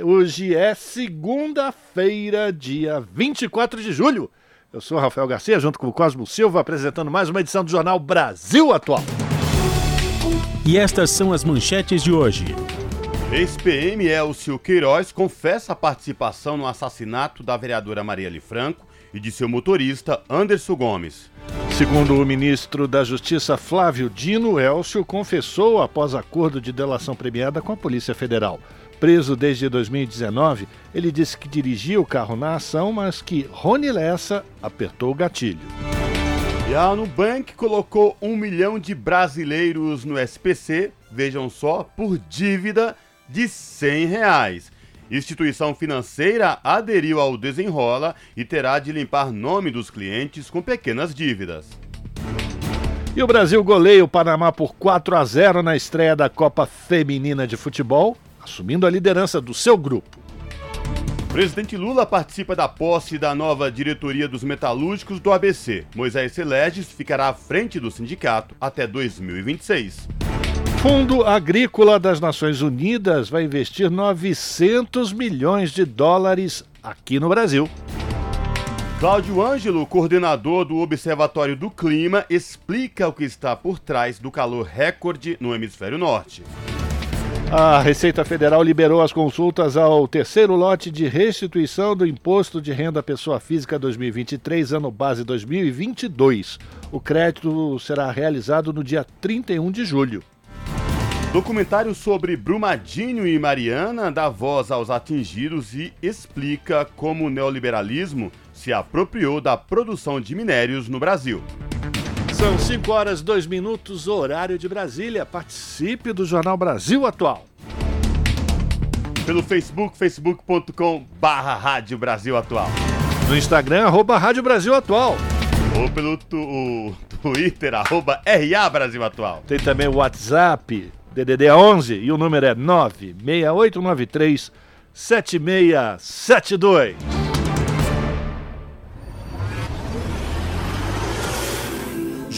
Hoje é segunda-feira, dia 24 de julho. Eu sou Rafael Garcia, junto com o Cosmo Silva, apresentando mais uma edição do Jornal Brasil Atual. E estas são as manchetes de hoje. Ex-PM Elcio Queiroz confessa a participação no assassinato da vereadora Marielle Franco e de seu motorista Anderson Gomes. Segundo o ministro da Justiça Flávio Dino, Elcio confessou após acordo de delação premiada com a Polícia Federal. Preso desde 2019, ele disse que dirigia o carro na ação, mas que Rony Lessa apertou o gatilho. E a Nubank colocou um milhão de brasileiros no SPC, vejam só, por dívida de 100 reais. Instituição financeira aderiu ao desenrola e terá de limpar nome dos clientes com pequenas dívidas. E o Brasil goleia o Panamá por 4 a 0 na estreia da Copa Feminina de Futebol assumindo a liderança do seu grupo. Presidente Lula participa da posse da nova diretoria dos metalúrgicos do ABC. Moisés Celestes ficará à frente do sindicato até 2026. Fundo Agrícola das Nações Unidas vai investir 900 milhões de dólares aqui no Brasil. Cláudio Ângelo, coordenador do Observatório do Clima, explica o que está por trás do calor recorde no hemisfério norte. A Receita Federal liberou as consultas ao terceiro lote de restituição do Imposto de Renda Pessoa Física 2023, ano base 2022. O crédito será realizado no dia 31 de julho. Documentário sobre Brumadinho e Mariana dá voz aos atingidos e explica como o neoliberalismo se apropriou da produção de minérios no Brasil. São 5 horas 2 minutos, horário de Brasília. Participe do Jornal Brasil Atual. Pelo Facebook, facebook.com barra Rádio Brasil Atual. No Instagram, arroba Rádio Brasil Atual. Ou pelo tu, Twitter, arroba RA Brasil Atual. Tem também o WhatsApp, DDD 11, e o número é 96893 7672.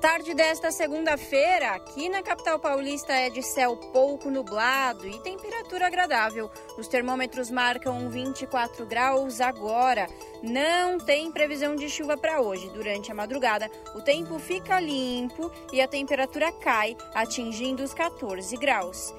Tarde desta segunda-feira, aqui na capital paulista, é de céu pouco nublado e temperatura agradável. Os termômetros marcam 24 graus agora. Não tem previsão de chuva para hoje. Durante a madrugada, o tempo fica limpo e a temperatura cai, atingindo os 14 graus.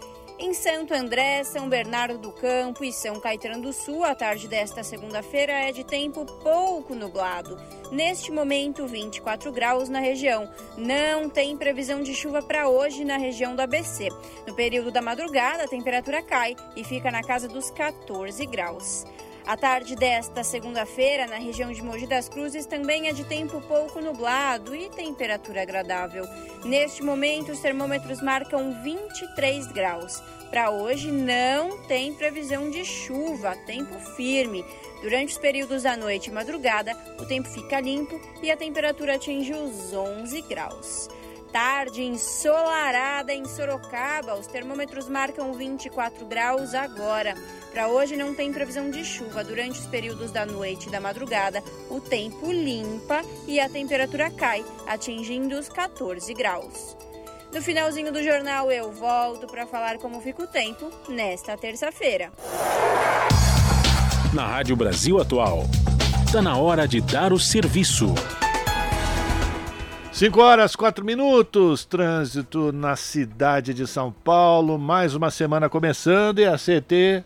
Em Santo André, São Bernardo do Campo e São Caetano do Sul, a tarde desta segunda-feira é de tempo pouco nublado. Neste momento, 24 graus na região. Não tem previsão de chuva para hoje na região do ABC. No período da madrugada, a temperatura cai e fica na casa dos 14 graus. A tarde desta segunda-feira, na região de Mogi das Cruzes, também é de tempo pouco nublado e temperatura agradável. Neste momento, os termômetros marcam 23 graus. Para hoje, não tem previsão de chuva, tempo firme. Durante os períodos da noite e madrugada, o tempo fica limpo e a temperatura atinge os 11 graus. Tarde ensolarada em Sorocaba, os termômetros marcam 24 graus agora. Para hoje não tem previsão de chuva. Durante os períodos da noite e da madrugada, o tempo limpa e a temperatura cai, atingindo os 14 graus. No finalzinho do jornal eu volto para falar como fica o tempo nesta terça-feira. Na Rádio Brasil Atual, está na hora de dar o serviço. 5 horas, 4 minutos, trânsito na cidade de São Paulo, mais uma semana começando e a CT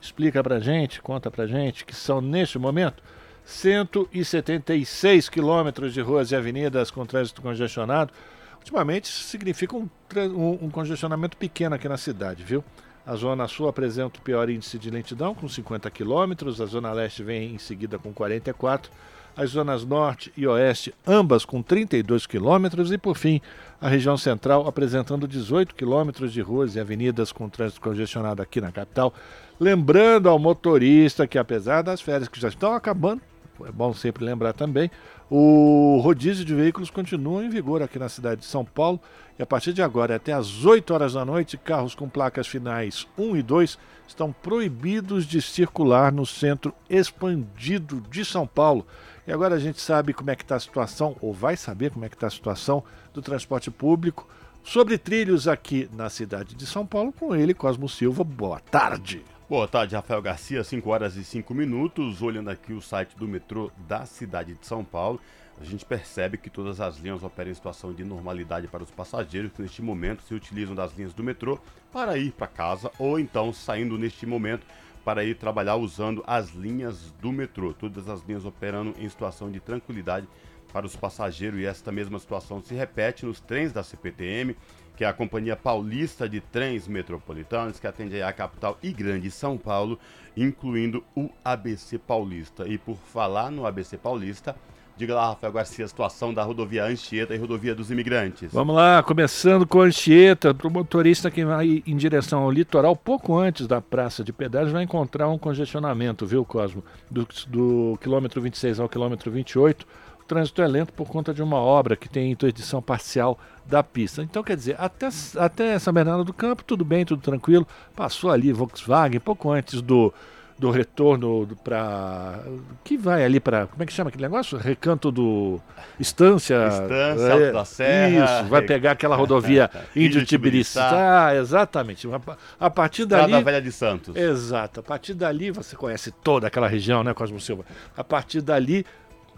explica pra gente, conta pra gente que são neste momento 176 quilômetros de ruas e avenidas com trânsito congestionado. Ultimamente significa um, um, um congestionamento pequeno aqui na cidade, viu? A Zona Sul apresenta o pior índice de lentidão, com 50 quilômetros, a Zona Leste vem em seguida com 44 as zonas norte e oeste, ambas com 32 quilômetros, e por fim, a região central apresentando 18 quilômetros de ruas e avenidas com trânsito congestionado aqui na capital. Lembrando ao motorista que, apesar das férias que já estão acabando, é bom sempre lembrar também, o rodízio de veículos continua em vigor aqui na cidade de São Paulo e a partir de agora, até às 8 horas da noite, carros com placas finais 1 e 2 estão proibidos de circular no centro expandido de São Paulo. E agora a gente sabe como é que está a situação, ou vai saber como é que está a situação do transporte público sobre trilhos aqui na cidade de São Paulo com ele, Cosmo Silva. Boa tarde. Boa tarde, Rafael Garcia, 5 horas e 5 minutos. Olhando aqui o site do metrô da cidade de São Paulo, a gente percebe que todas as linhas operam em situação de normalidade para os passageiros que neste momento se utilizam das linhas do metrô para ir para casa ou então saindo neste momento para ir trabalhar usando as linhas do metrô. Todas as linhas operando em situação de tranquilidade para os passageiros e esta mesma situação se repete nos trens da CPTM que é a Companhia Paulista de Trens Metropolitanos, que atende a capital e grande São Paulo, incluindo o ABC Paulista. E por falar no ABC Paulista, Diga lá, Rafael Garcia, a situação da rodovia Anchieta e rodovia dos imigrantes. Vamos lá, começando com Anchieta, para o motorista que vai em direção ao litoral, pouco antes da praça de pedágio, vai encontrar um congestionamento, viu, Cosmo? Do, do quilômetro 26 ao quilômetro 28 trânsito é lento por conta de uma obra que tem interdição parcial da pista. Então, quer dizer, até, até São Bernardo do Campo, tudo bem, tudo tranquilo. Passou ali Volkswagen, pouco antes do, do retorno para. Que vai ali para. Como é que chama aquele negócio? Recanto do. Estância. Estância, é, da Serra. Isso, vai pegar aquela rodovia Índio Tibiriçá. Ah, exatamente. A, partir Estrada dali. Velha de Santos. Exato. A partir dali, você conhece toda aquela região, né, Cosmo Silva? A partir dali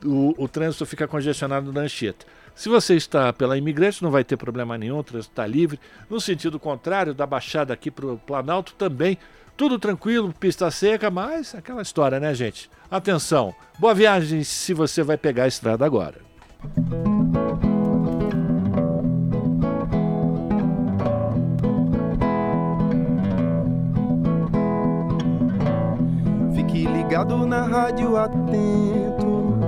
o, o trânsito fica congestionado na Anchieta. Se você está pela imigrante, não vai ter problema nenhum, o trânsito está livre. No sentido contrário, da Baixada aqui para o Planalto também, tudo tranquilo, pista seca, mas aquela história, né, gente? Atenção, boa viagem se você vai pegar a estrada agora. Fique ligado na rádio atento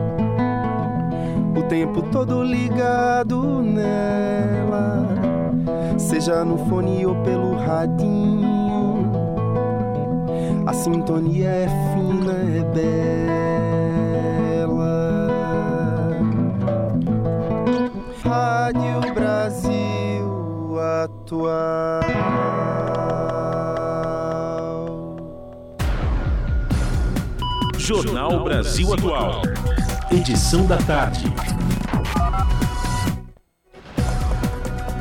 o tempo todo ligado nela, seja no fone ou pelo radinho. A sintonia é fina, é bela. Rádio Brasil Atual. Jornal Brasil Atual edição da tarde.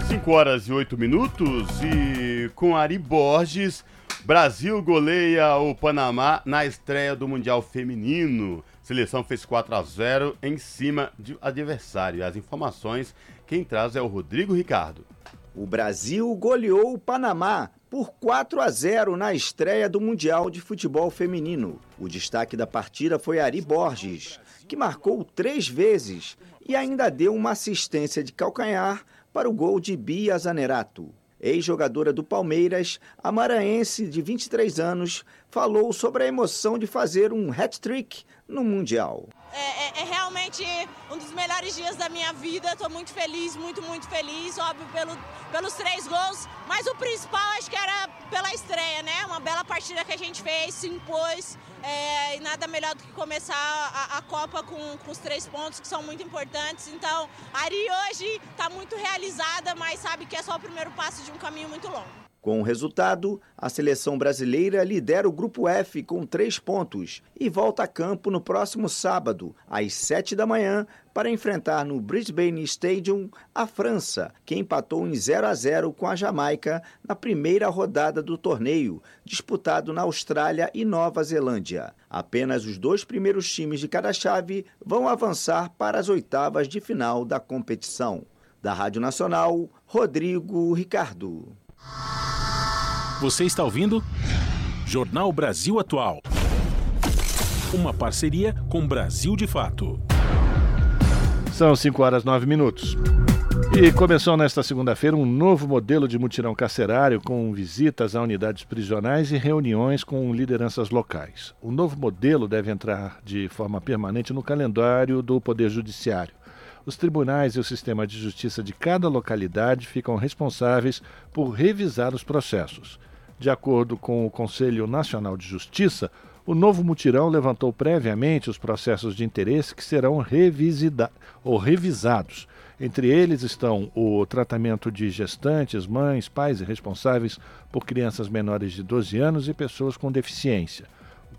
5 horas e 8 minutos e com Ari Borges, Brasil goleia o Panamá na estreia do Mundial Feminino. Seleção fez 4 a 0 em cima de adversário. As informações quem traz é o Rodrigo Ricardo. O Brasil goleou o Panamá por 4 a 0 na estreia do Mundial de Futebol Feminino. O destaque da partida foi Ari Borges, que marcou três vezes e ainda deu uma assistência de calcanhar para o gol de Bia Zanerato. Ex-jogadora do Palmeiras, a maranhense de 23 anos, falou sobre a emoção de fazer um hat-trick no Mundial. É, é, é, realmente um dos melhores dias da minha vida. Estou muito feliz, muito, muito feliz. Óbvio, pelo, pelos três gols. Mas o principal acho que era pela estreia, né? Uma bela partida que a gente fez, se impôs. É, e nada melhor do que começar a, a Copa com, com, os três pontos que são muito importantes. Então, a Ari hoje está muito realizada, mas sabe que é só o primeiro passo de um caminho muito longo. Com o resultado, a seleção brasileira lidera o Grupo F com três pontos e volta a campo no próximo sábado, às sete da manhã, para enfrentar no Brisbane Stadium a França, que empatou em 0 a 0 com a Jamaica na primeira rodada do torneio, disputado na Austrália e Nova Zelândia. Apenas os dois primeiros times de cada chave vão avançar para as oitavas de final da competição. Da Rádio Nacional, Rodrigo Ricardo. Você está ouvindo? Jornal Brasil Atual. Uma parceria com Brasil de Fato. São 5 horas 9 minutos. E começou nesta segunda-feira um novo modelo de mutirão carcerário com visitas a unidades prisionais e reuniões com lideranças locais. O novo modelo deve entrar de forma permanente no calendário do Poder Judiciário. Os tribunais e o sistema de justiça de cada localidade ficam responsáveis por revisar os processos. De acordo com o Conselho Nacional de Justiça, o novo mutirão levantou previamente os processos de interesse que serão revisida ou revisados. Entre eles estão o tratamento de gestantes, mães, pais e responsáveis por crianças menores de 12 anos e pessoas com deficiência,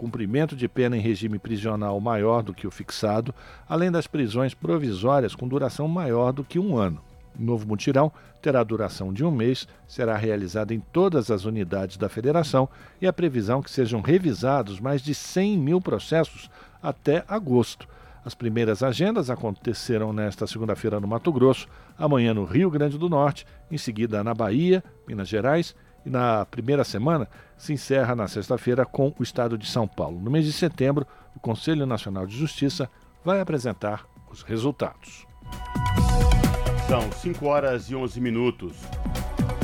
cumprimento de pena em regime prisional maior do que o fixado, além das prisões provisórias com duração maior do que um ano. O novo mutirão terá duração de um mês, será realizado em todas as unidades da federação e a previsão que sejam revisados mais de 100 mil processos até agosto. As primeiras agendas aconteceram nesta segunda-feira no Mato Grosso, amanhã no Rio Grande do Norte, em seguida na Bahia, Minas Gerais e na primeira semana se encerra na sexta-feira com o estado de São Paulo. No mês de setembro, o Conselho Nacional de Justiça vai apresentar os resultados. São 5 horas e 11 minutos.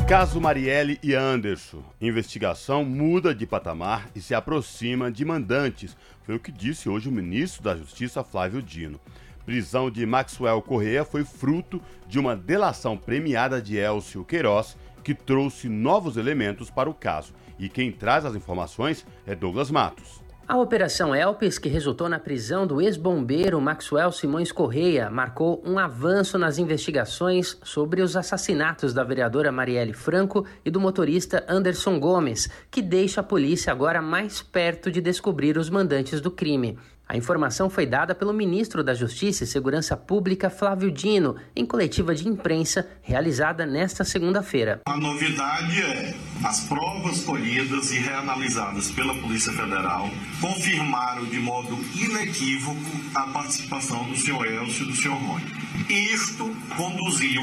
Caso Marielle e Anderson. Investigação muda de patamar e se aproxima de mandantes. Foi o que disse hoje o ministro da Justiça, Flávio Dino. Prisão de Maxwell Correa foi fruto de uma delação premiada de Elcio Queiroz, que trouxe novos elementos para o caso. E quem traz as informações é Douglas Matos. A Operação Elpis, que resultou na prisão do ex-bombeiro Maxwell Simões Correia, marcou um avanço nas investigações sobre os assassinatos da vereadora Marielle Franco e do motorista Anderson Gomes, que deixa a polícia agora mais perto de descobrir os mandantes do crime. A informação foi dada pelo ministro da Justiça e Segurança Pública, Flávio Dino, em coletiva de imprensa realizada nesta segunda-feira. A novidade é as provas colhidas e reanalisadas pela Polícia Federal confirmaram de modo inequívoco a participação do senhor Elcio e do senhor Rony. Isto conduziu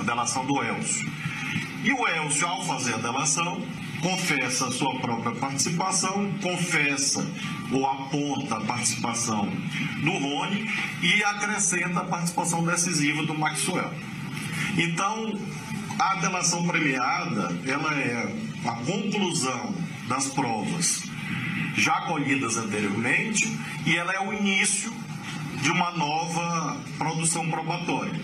à delação do Elcio. E o Elcio, ao fazer a delação, confessa a sua própria participação, confessa ou aponta a participação do Rony e acrescenta a participação decisiva do Maxwell. Então, a delação premiada, ela é a conclusão das provas já colhidas anteriormente e ela é o início de uma nova produção probatória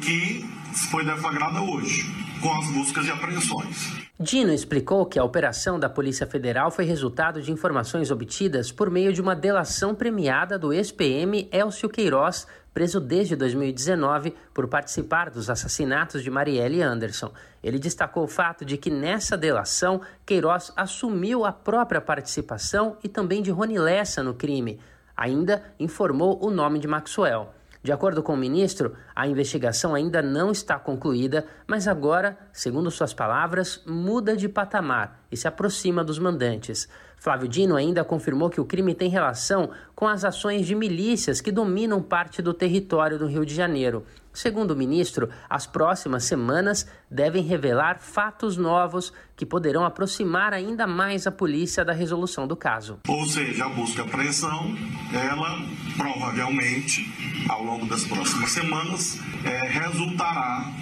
que foi deflagrada hoje com as buscas e apreensões. Dino explicou que a operação da Polícia Federal foi resultado de informações obtidas por meio de uma delação premiada do ex-PM Elcio Queiroz, preso desde 2019 por participar dos assassinatos de Marielle Anderson. Ele destacou o fato de que nessa delação Queiroz assumiu a própria participação e também de Rony Lessa no crime. Ainda informou o nome de Maxwell. De acordo com o ministro, a investigação ainda não está concluída, mas agora, segundo suas palavras, muda de patamar e se aproxima dos mandantes. Flávio Dino ainda confirmou que o crime tem relação com as ações de milícias que dominam parte do território do Rio de Janeiro. Segundo o ministro, as próximas semanas devem revelar fatos novos que poderão aproximar ainda mais a polícia da resolução do caso. Ou seja, a busca e apreensão, ela provavelmente, ao longo das próximas semanas, é, resultará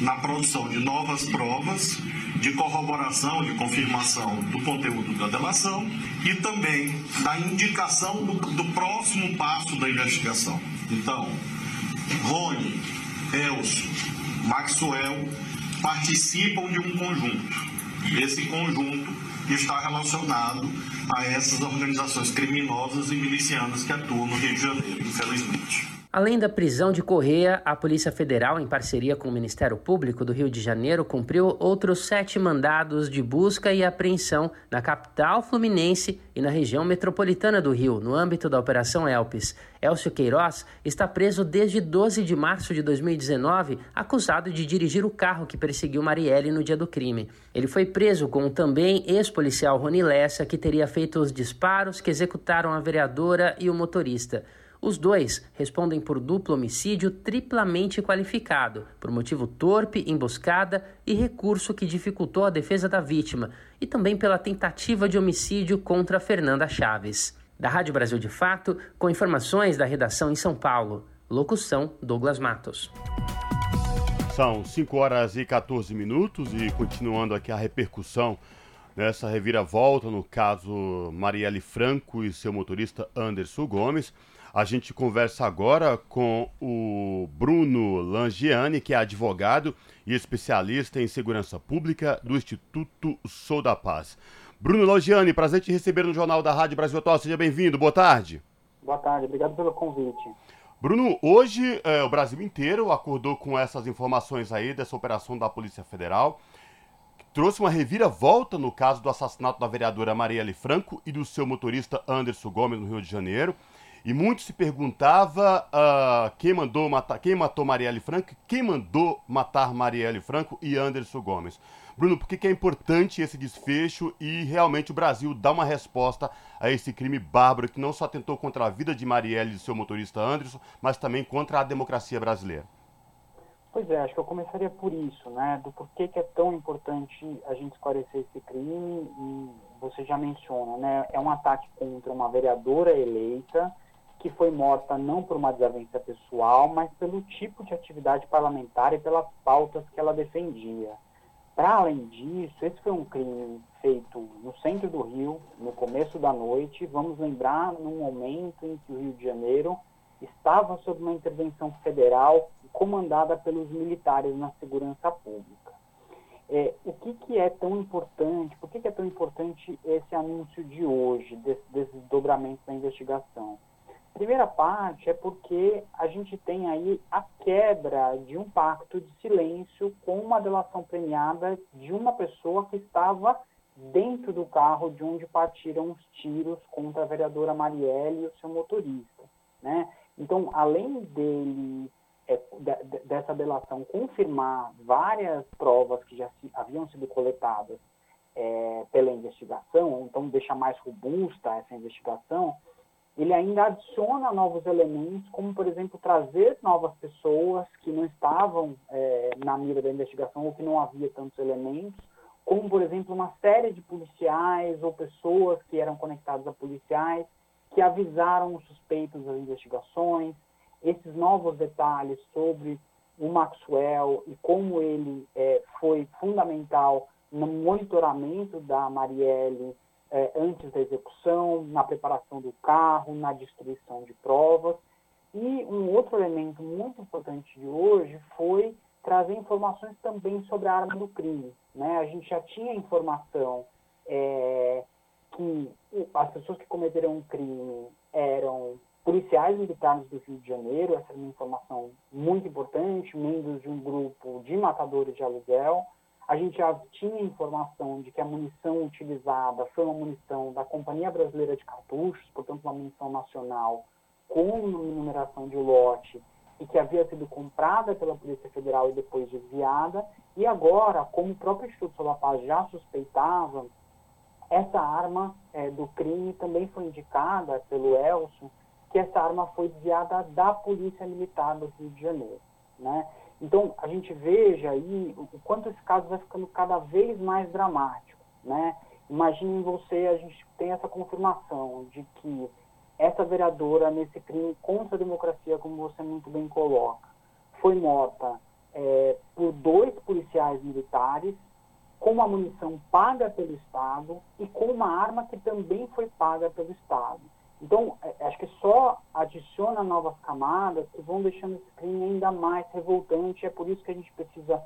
na produção de novas provas de corroboração, de confirmação do conteúdo da delação e também da indicação do, do próximo passo da investigação. Então, Rony, Elcio, Maxwell participam de um conjunto. Esse conjunto está relacionado a essas organizações criminosas e milicianas que atuam no Rio de Janeiro, infelizmente. Além da prisão de Correia, a Polícia Federal, em parceria com o Ministério Público do Rio de Janeiro, cumpriu outros sete mandados de busca e apreensão na capital fluminense e na região metropolitana do Rio, no âmbito da Operação Elpis. Elcio Queiroz está preso desde 12 de março de 2019, acusado de dirigir o carro que perseguiu Marielle no dia do crime. Ele foi preso com o também ex-policial Rony Lessa, que teria feito os disparos que executaram a vereadora e o motorista. Os dois respondem por duplo homicídio triplamente qualificado, por motivo torpe, emboscada e recurso que dificultou a defesa da vítima, e também pela tentativa de homicídio contra Fernanda Chaves. Da Rádio Brasil de Fato, com informações da redação em São Paulo, Locução: Douglas Matos. São 5 horas e 14 minutos e continuando aqui a repercussão nessa reviravolta no caso Marielle Franco e seu motorista Anderson Gomes. A gente conversa agora com o Bruno Langiani, que é advogado e especialista em segurança pública do Instituto Sou da Paz. Bruno Langiani, prazer te receber no Jornal da Rádio Brasil Atual. Seja bem-vindo. Boa tarde. Boa tarde, obrigado pelo convite. Bruno, hoje é, o Brasil inteiro acordou com essas informações aí dessa operação da Polícia Federal. Que trouxe uma reviravolta no caso do assassinato da vereadora Marielle Franco e do seu motorista Anderson Gomes no Rio de Janeiro. E muito se perguntava uh, quem mandou matar, quem matou Marielle Franco, quem mandou matar Marielle Franco e Anderson Gomes. Bruno, por que, que é importante esse desfecho e realmente o Brasil dá uma resposta a esse crime bárbaro que não só atentou contra a vida de Marielle e seu motorista Anderson, mas também contra a democracia brasileira? Pois é, acho que eu começaria por isso, né? Do porquê que é tão importante a gente esclarecer esse crime e você já menciona, né? É um ataque contra uma vereadora eleita que foi morta não por uma desavença pessoal, mas pelo tipo de atividade parlamentar e pelas pautas que ela defendia. Para além disso, esse foi um crime feito no centro do Rio, no começo da noite. Vamos lembrar num momento em que o Rio de Janeiro estava sob uma intervenção federal comandada pelos militares na segurança pública. É, o que, que é tão importante, por que, que é tão importante esse anúncio de hoje, desse, desses dobramentos da investigação? Primeira parte é porque a gente tem aí a quebra de um pacto de silêncio com uma delação premiada de uma pessoa que estava dentro do carro de onde partiram os tiros contra a vereadora Marielle e o seu motorista. Né? Então, além dele, é, de, dessa delação, confirmar várias provas que já se, haviam sido coletadas é, pela investigação, então deixa mais robusta essa investigação, ele ainda adiciona novos elementos, como, por exemplo, trazer novas pessoas que não estavam é, na mira da investigação ou que não havia tantos elementos, como, por exemplo, uma série de policiais ou pessoas que eram conectadas a policiais que avisaram os suspeitos das investigações, esses novos detalhes sobre o Maxwell e como ele é, foi fundamental no monitoramento da Marielle é, antes da execução, na preparação do carro, na destruição de provas. E um outro elemento muito importante de hoje foi trazer informações também sobre a arma do crime. Né? A gente já tinha informação é, que as pessoas que cometeram o crime eram policiais militares do Rio de Janeiro, essa é uma informação muito importante, membros de um grupo de matadores de aluguel, a gente já tinha informação de que a munição utilizada foi uma munição da Companhia Brasileira de Cartuchos, portanto, uma munição nacional com numeração de lote e que havia sido comprada pela Polícia Federal e depois desviada. E agora, como o próprio Instituto Solar Paz já suspeitava, essa arma é, do crime também foi indicada pelo Elcio que essa arma foi desviada da Polícia Militar do Rio de Janeiro. Né? Então, a gente veja aí o quanto esse caso vai ficando cada vez mais dramático, né? Imaginem você, a gente tem essa confirmação de que essa vereadora, nesse crime contra a democracia, como você muito bem coloca, foi morta é, por dois policiais militares, com uma munição paga pelo Estado e com uma arma que também foi paga pelo Estado. Então, é, acho que só adiciona novas camadas que vão deixando esse crime ainda mais revoltante. É por isso que a gente precisa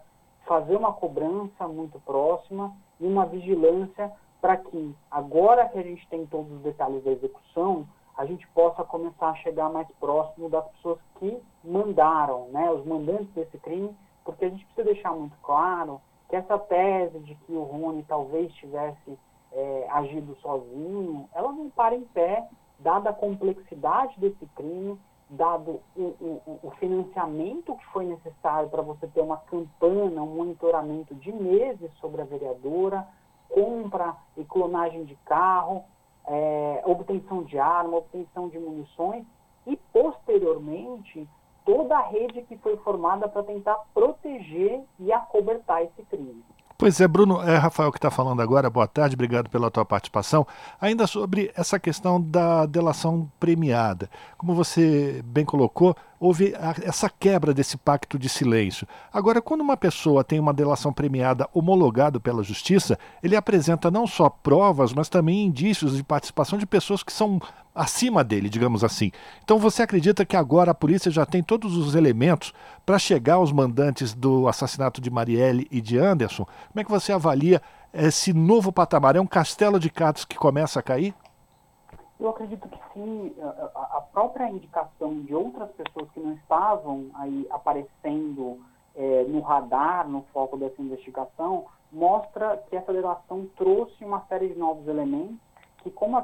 fazer uma cobrança muito próxima e uma vigilância para que, agora que a gente tem todos os detalhes da execução, a gente possa começar a chegar mais próximo das pessoas que mandaram, né, os mandantes desse crime, porque a gente precisa deixar muito claro que essa tese de que o Rony talvez tivesse é, agido sozinho, ela não para em pé dada a complexidade desse crime, dado o, o, o financiamento que foi necessário para você ter uma campana, um monitoramento de meses sobre a vereadora, compra e clonagem de carro, é, obtenção de arma, obtenção de munições e, posteriormente, toda a rede que foi formada para tentar proteger e acobertar esse crime. Pois é, Bruno, é Rafael que está falando agora. Boa tarde, obrigado pela tua participação. Ainda sobre essa questão da delação premiada. Como você bem colocou, houve a, essa quebra desse pacto de silêncio. Agora, quando uma pessoa tem uma delação premiada homologado pela justiça, ele apresenta não só provas, mas também indícios de participação de pessoas que são acima dele, digamos assim. Então você acredita que agora a polícia já tem todos os elementos para chegar aos mandantes do assassinato de Marielle e de Anderson? Como é que você avalia esse novo patamar? É um castelo de cartas que começa a cair? Eu acredito que sim. A própria indicação de outras pessoas que não estavam aí aparecendo é, no radar, no foco dessa investigação, mostra que essa delação trouxe uma série de novos elementos que, como a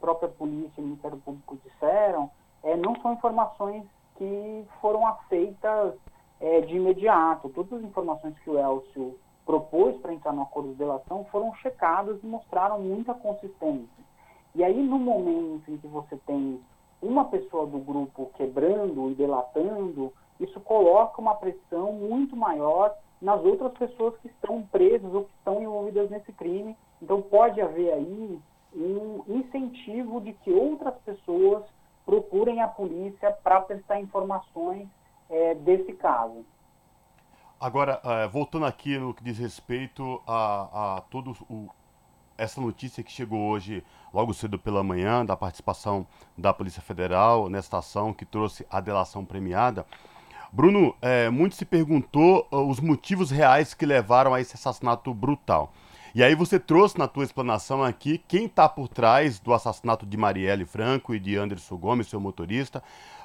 própria polícia e o Ministério Público disseram, é, não são informações que foram aceitas é, de imediato. Todas as informações que o Elcio propôs para entrar no acordo de delação foram checadas e mostraram muita consistência. E aí, no momento em que você tem uma pessoa do grupo quebrando e delatando, isso coloca uma pressão muito maior nas outras pessoas que estão presas ou que estão envolvidas nesse crime. Então, pode haver aí um incentivo de que outras pessoas procurem a polícia para prestar informações é, desse caso. Agora, uh, voltando aqui no que diz respeito a, a todo o, essa notícia que chegou hoje, logo cedo pela manhã, da participação da Polícia Federal nesta ação que trouxe a delação premiada. Bruno, é, muito se perguntou uh, os motivos reais que levaram a esse assassinato brutal. E aí você trouxe na tua explanação aqui quem está por trás do assassinato de Marielle Franco e de Anderson Gomes, seu motorista,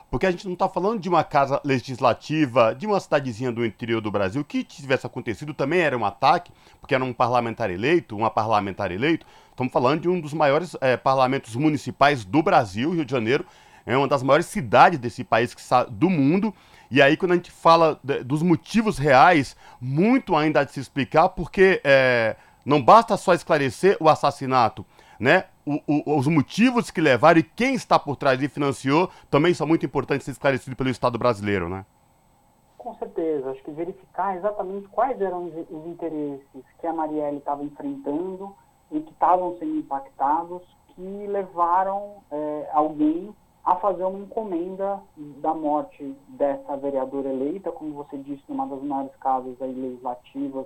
porque a gente não está falando de uma casa legislativa, de uma cidadezinha do interior do Brasil, que tivesse acontecido também era um ataque, porque era um parlamentar eleito, uma parlamentar eleito. Estamos falando de um dos maiores é, parlamentos municipais do Brasil, Rio de Janeiro, é uma das maiores cidades desse país do mundo. E aí, quando a gente fala de, dos motivos reais, muito ainda há de se explicar, porque é, não basta só esclarecer o assassinato, né? O, os motivos que levaram e quem está por trás e financiou também são muito importantes ser esclarecidos pelo Estado brasileiro, né? Com certeza. Acho que verificar exatamente quais eram os, os interesses que a Marielle estava enfrentando e que estavam sendo impactados que levaram é, alguém a fazer uma encomenda da morte dessa vereadora eleita, como você disse, numa das maiores casas legislativas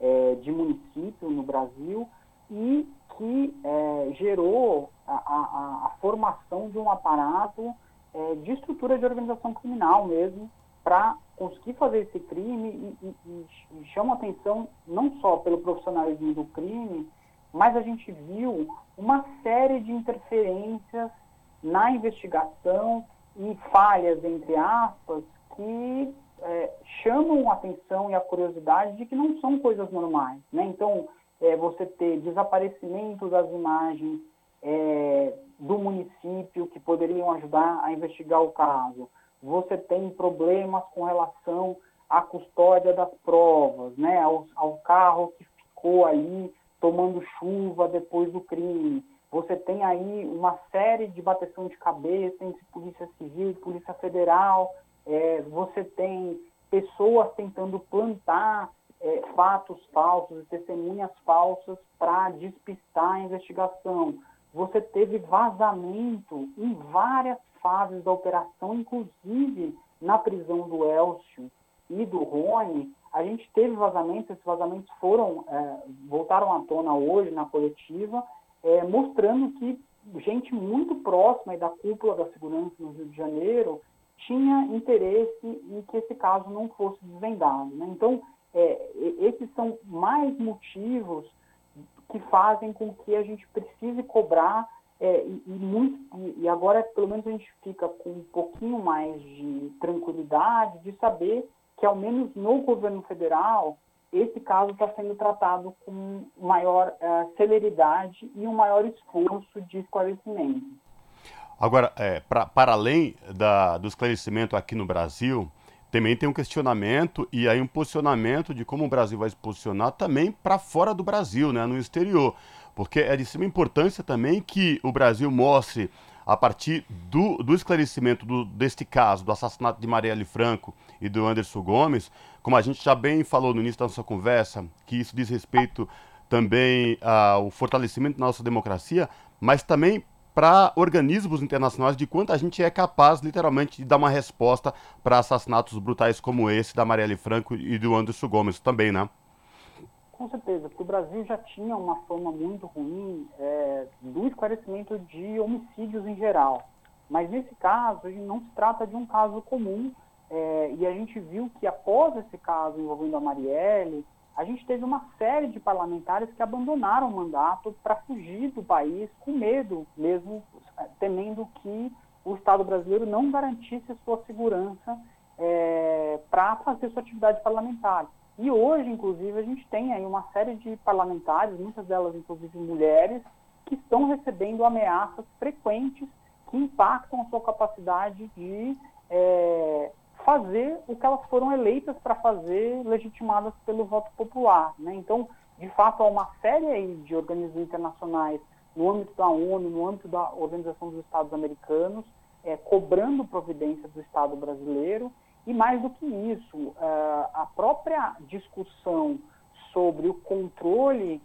é, de município no Brasil e que é, gerou a, a, a, formação de um aparato é, de estrutura de organização criminal mesmo para conseguir fazer esse crime e, e, e chama atenção não só pelo profissionalismo do crime, mas a gente viu uma série de interferências na investigação e falhas, entre aspas, que é, chamam a atenção e a curiosidade de que não são coisas normais. Né? Então, é, você ter desaparecimento das imagens é, do município que poderiam ajudar a investigar o caso, você tem problemas com relação à custódia das provas, né? ao, ao carro que ficou ali tomando chuva depois do crime. Você tem aí uma série de bateção de cabeça entre Polícia Civil e Polícia Federal é, você tem pessoas tentando plantar é, fatos falsos e testemunhas falsas para despistar a investigação. Você teve vazamento em várias fases da operação, inclusive na prisão do Elcio e do Rony. A gente teve vazamentos, esses vazamentos foram, é, voltaram à tona hoje na coletiva, é, mostrando que gente muito próxima da cúpula da segurança no Rio de Janeiro tinha interesse em que esse caso não fosse desvendado. Né? Então, é, esses são mais motivos que fazem com que a gente precise cobrar é, e, e, muito, e, agora pelo menos a gente fica com um pouquinho mais de tranquilidade de saber que ao menos no governo federal esse caso está sendo tratado com maior uh, celeridade e um maior esforço de esclarecimento. Agora, é, pra, para além da, do esclarecimento aqui no Brasil, também tem um questionamento e aí um posicionamento de como o Brasil vai se posicionar também para fora do Brasil, né, no exterior. Porque é de extrema importância também que o Brasil mostre, a partir do, do esclarecimento do, deste caso, do assassinato de Marielle Franco e do Anderson Gomes, como a gente já bem falou no início da nossa conversa, que isso diz respeito também ao fortalecimento da nossa democracia, mas também para organismos internacionais de quanto a gente é capaz, literalmente, de dar uma resposta para assassinatos brutais como esse da Marielle Franco e do Anderson Gomes também, né? Com certeza, porque o Brasil já tinha uma fama muito ruim é, do esclarecimento de homicídios em geral. Mas nesse caso, não se trata de um caso comum, é, e a gente viu que após esse caso envolvendo a Marielle, a gente teve uma série de parlamentares que abandonaram o mandato para fugir do país com medo, mesmo é, temendo que o Estado brasileiro não garantisse sua segurança é, para fazer sua atividade parlamentar. E hoje, inclusive, a gente tem aí uma série de parlamentares, muitas delas inclusive mulheres, que estão recebendo ameaças frequentes que impactam a sua capacidade de é, fazer o que elas foram eleitas para fazer, legitimadas pelo voto popular. Né? Então, de fato, há uma série de organismos internacionais no âmbito da ONU, no âmbito da Organização dos Estados Americanos, é, cobrando providências do Estado brasileiro. E mais do que isso, uh, a própria discussão sobre o controle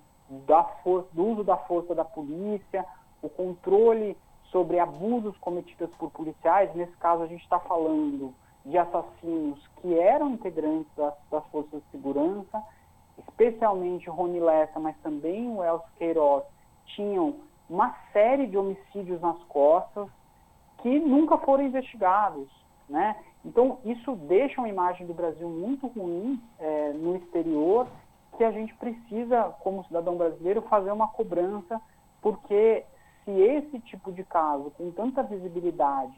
do uso da força da polícia, o controle sobre abusos cometidos por policiais, nesse caso a gente está falando de assassinos que eram integrantes das, forças de segurança, especialmente Rony Lessa, mas também o Elcio Queiroz, tinham uma série de homicídios nas costas que nunca foram investigados, né? Então, isso deixa uma imagem do Brasil muito ruim é, no exterior, que a gente precisa, como cidadão brasileiro, fazer uma cobrança, porque se esse tipo de caso, com tanta visibilidade,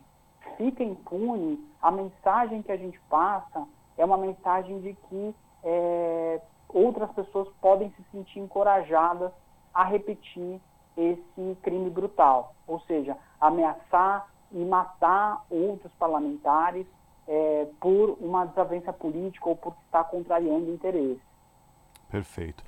fica impune, a mensagem que a gente passa é uma mensagem de que é, outras pessoas podem se sentir encorajadas a repetir esse crime brutal, ou seja, ameaçar e matar outros parlamentares é, por uma desavença política ou por estar contrariando interesse. Perfeito.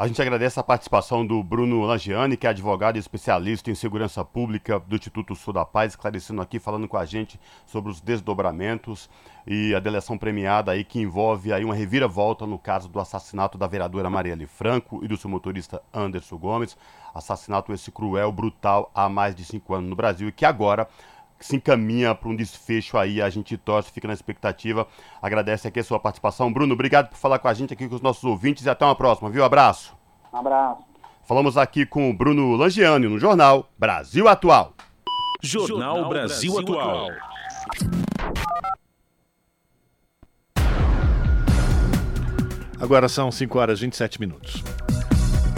A gente agradece a participação do Bruno Langiani, que é advogado e especialista em segurança pública do Instituto Sul da Paz, esclarecendo aqui, falando com a gente sobre os desdobramentos e a delação premiada aí que envolve aí uma reviravolta no caso do assassinato da vereadora Marielle Franco e do seu motorista Anderson Gomes. Assassinato esse cruel, brutal, há mais de cinco anos no Brasil e que agora se encaminha para um desfecho aí. A gente torce, fica na expectativa. Agradece aqui a sua participação. Bruno, obrigado por falar com a gente aqui com os nossos ouvintes e até uma próxima, viu? Abraço. Um abraço. Falamos aqui com o Bruno Langiani no Jornal Brasil Atual. Jornal Brasil Atual. Agora são 5 horas e 27 minutos.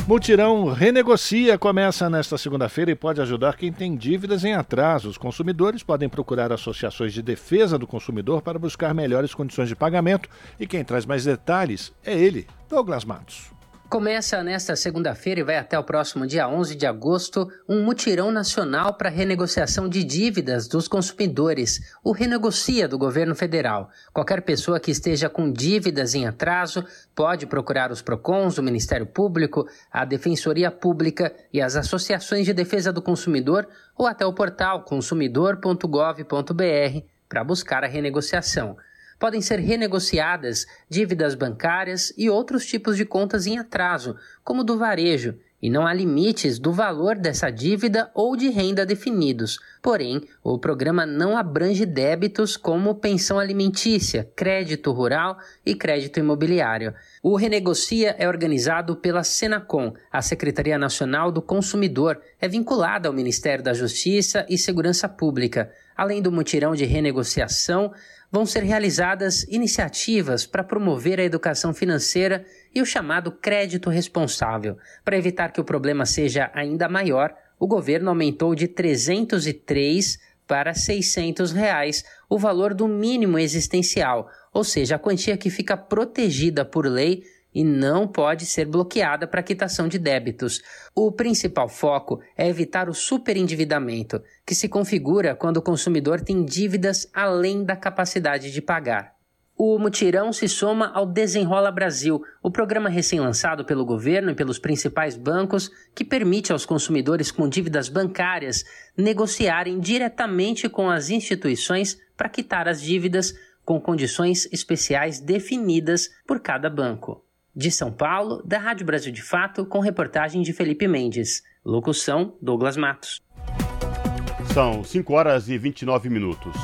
Mutirão Renegocia começa nesta segunda-feira e pode ajudar quem tem dívidas em atraso. Os consumidores podem procurar associações de defesa do consumidor para buscar melhores condições de pagamento. E quem traz mais detalhes é ele, Douglas Matos. Começa nesta segunda-feira e vai até o próximo dia 11 de agosto um mutirão nacional para renegociação de dívidas dos consumidores, o Renegocia do governo federal. Qualquer pessoa que esteja com dívidas em atraso pode procurar os PROCONs, o Ministério Público, a Defensoria Pública e as associações de defesa do consumidor ou até o portal consumidor.gov.br para buscar a renegociação podem ser renegociadas dívidas bancárias e outros tipos de contas em atraso, como do varejo, e não há limites do valor dessa dívida ou de renda definidos. Porém, o programa não abrange débitos como pensão alimentícia, crédito rural e crédito imobiliário. O Renegocia é organizado pela Senacom, a Secretaria Nacional do Consumidor, é vinculada ao Ministério da Justiça e Segurança Pública. Além do mutirão de renegociação, vão ser realizadas iniciativas para promover a educação financeira e o chamado crédito responsável. Para evitar que o problema seja ainda maior, o governo aumentou de 303 para 600 reais o valor do mínimo existencial, ou seja, a quantia que fica protegida por lei e não pode ser bloqueada para quitação de débitos. O principal foco é evitar o superendividamento, que se configura quando o consumidor tem dívidas além da capacidade de pagar. O mutirão se soma ao Desenrola Brasil, o programa recém-lançado pelo governo e pelos principais bancos que permite aos consumidores com dívidas bancárias negociarem diretamente com as instituições para quitar as dívidas com condições especiais definidas por cada banco. De São Paulo, da Rádio Brasil de Fato, com reportagem de Felipe Mendes. Locução: Douglas Matos. São 5 horas e 29 minutos.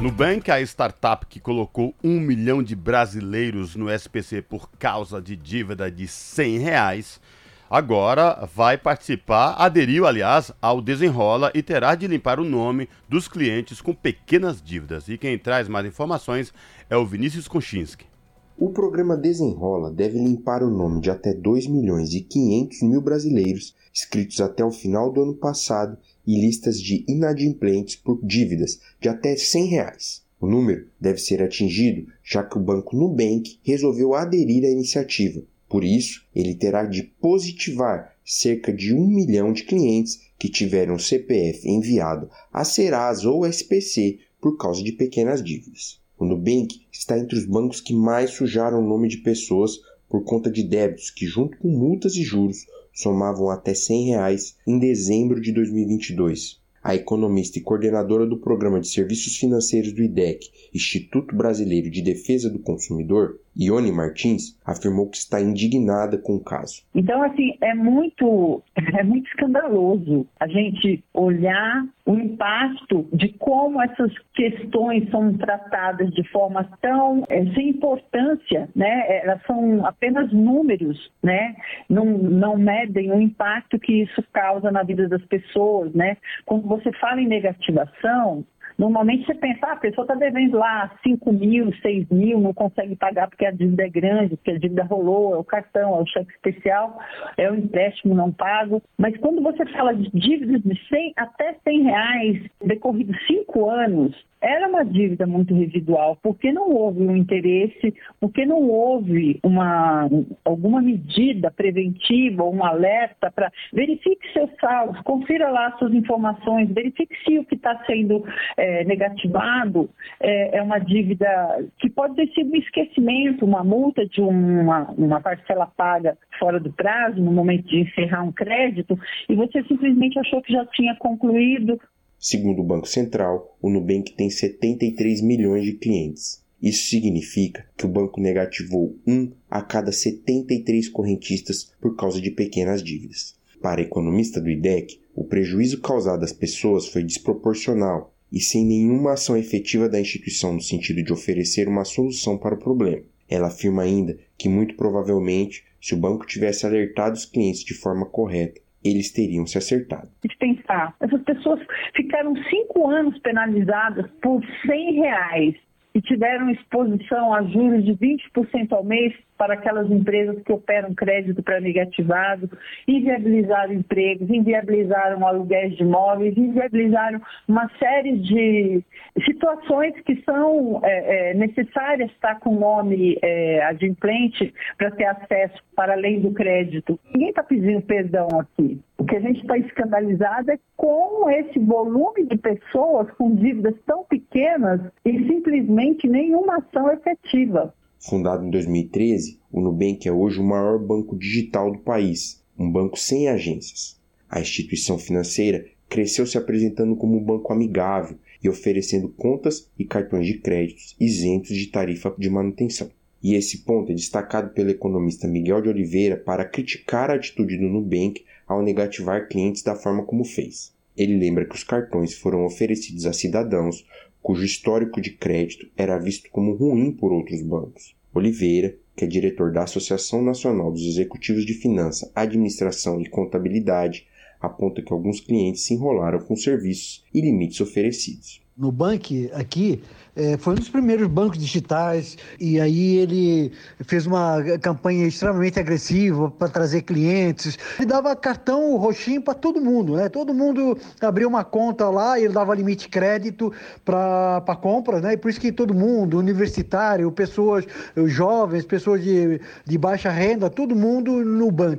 Nubank, a startup que colocou um milhão de brasileiros no SPC por causa de dívida de 100 reais, agora vai participar, aderiu, aliás, ao Desenrola e terá de limpar o nome dos clientes com pequenas dívidas. E quem traz mais informações é o Vinícius Konchinski. O programa Desenrola deve limpar o nome de até 2 milhões e 500 mil brasileiros inscritos até o final do ano passado e listas de inadimplentes por dívidas de até 100 reais. O número deve ser atingido já que o banco Nubank resolveu aderir à iniciativa. Por isso, ele terá de positivar cerca de um milhão de clientes que tiveram CPF enviado a Serasa ou SPC por causa de pequenas dívidas. O Nubank está entre os bancos que mais sujaram o nome de pessoas por conta de débitos que, junto com multas e juros, somavam até 100 reais em dezembro de 2022. A economista e coordenadora do Programa de Serviços Financeiros do IDEC, Instituto Brasileiro de Defesa do Consumidor, Ione Martins, afirmou que está indignada com o caso. Então, assim, é muito, é muito escandaloso a gente olhar o impacto de como essas questões são tratadas de forma tão é, sem importância, né? Elas são apenas números, né? Não, não medem o impacto que isso causa na vida das pessoas, né? Quando você fala em negativação, Normalmente você pensa, ah, a pessoa está devendo lá 5 mil, 6 mil, não consegue pagar porque a dívida é grande, porque a dívida rolou, é o cartão, é o cheque especial, é o empréstimo não pago. Mas quando você fala de dívidas de 100 até 100 reais, decorridos 5 anos, era uma dívida muito residual, porque não houve um interesse, porque não houve uma, alguma medida preventiva, um alerta para verifique seus saldos, confira lá suas informações, verifique se o que está sendo é, negativado é, é, uma dívida que pode ter sido um esquecimento, uma multa de uma, uma parcela paga fora do prazo, no momento de encerrar um crédito, e você simplesmente achou que já tinha concluído Segundo o Banco Central, o Nubank tem 73 milhões de clientes. Isso significa que o banco negativou um a cada 73 correntistas por causa de pequenas dívidas. Para a economista do IDEC, o prejuízo causado às pessoas foi desproporcional e sem nenhuma ação efetiva da instituição no sentido de oferecer uma solução para o problema. Ela afirma ainda que, muito provavelmente, se o banco tivesse alertado os clientes de forma correta eles teriam se acertado. De pensar, essas pessoas ficaram cinco anos penalizadas por 100 reais e tiveram exposição a juros de 20% ao mês para aquelas empresas que operam crédito para negativado, inviabilizaram empregos, inviabilizaram aluguéis de imóveis, inviabilizaram uma série de situações que são é, é, necessárias estar com o nome é, adimplente para ter acesso para além do crédito. Ninguém está pedindo perdão aqui. O que a gente está escandalizado é com esse volume de pessoas com dívidas tão pequenas e simplesmente nenhuma ação efetiva. Fundado em 2013, o Nubank é hoje o maior banco digital do país, um banco sem agências. A instituição financeira cresceu se apresentando como um banco amigável e oferecendo contas e cartões de créditos isentos de tarifa de manutenção. E esse ponto é destacado pelo economista Miguel de Oliveira para criticar a atitude do Nubank ao negativar clientes da forma como fez. Ele lembra que os cartões foram oferecidos a cidadãos cujo histórico de crédito era visto como ruim por outros bancos. Oliveira, que é diretor da Associação Nacional dos Executivos de Finança, Administração e Contabilidade, aponta que alguns clientes se enrolaram com serviços e limites oferecidos. No Bank aqui, é, foi um dos primeiros bancos digitais e aí ele fez uma campanha extremamente agressiva para trazer clientes. Ele dava cartão roxinho para todo mundo, né? Todo mundo abria uma conta lá e ele dava limite crédito para compra, né? E por isso que todo mundo, universitário, pessoas jovens, pessoas de, de baixa renda, todo mundo no banco.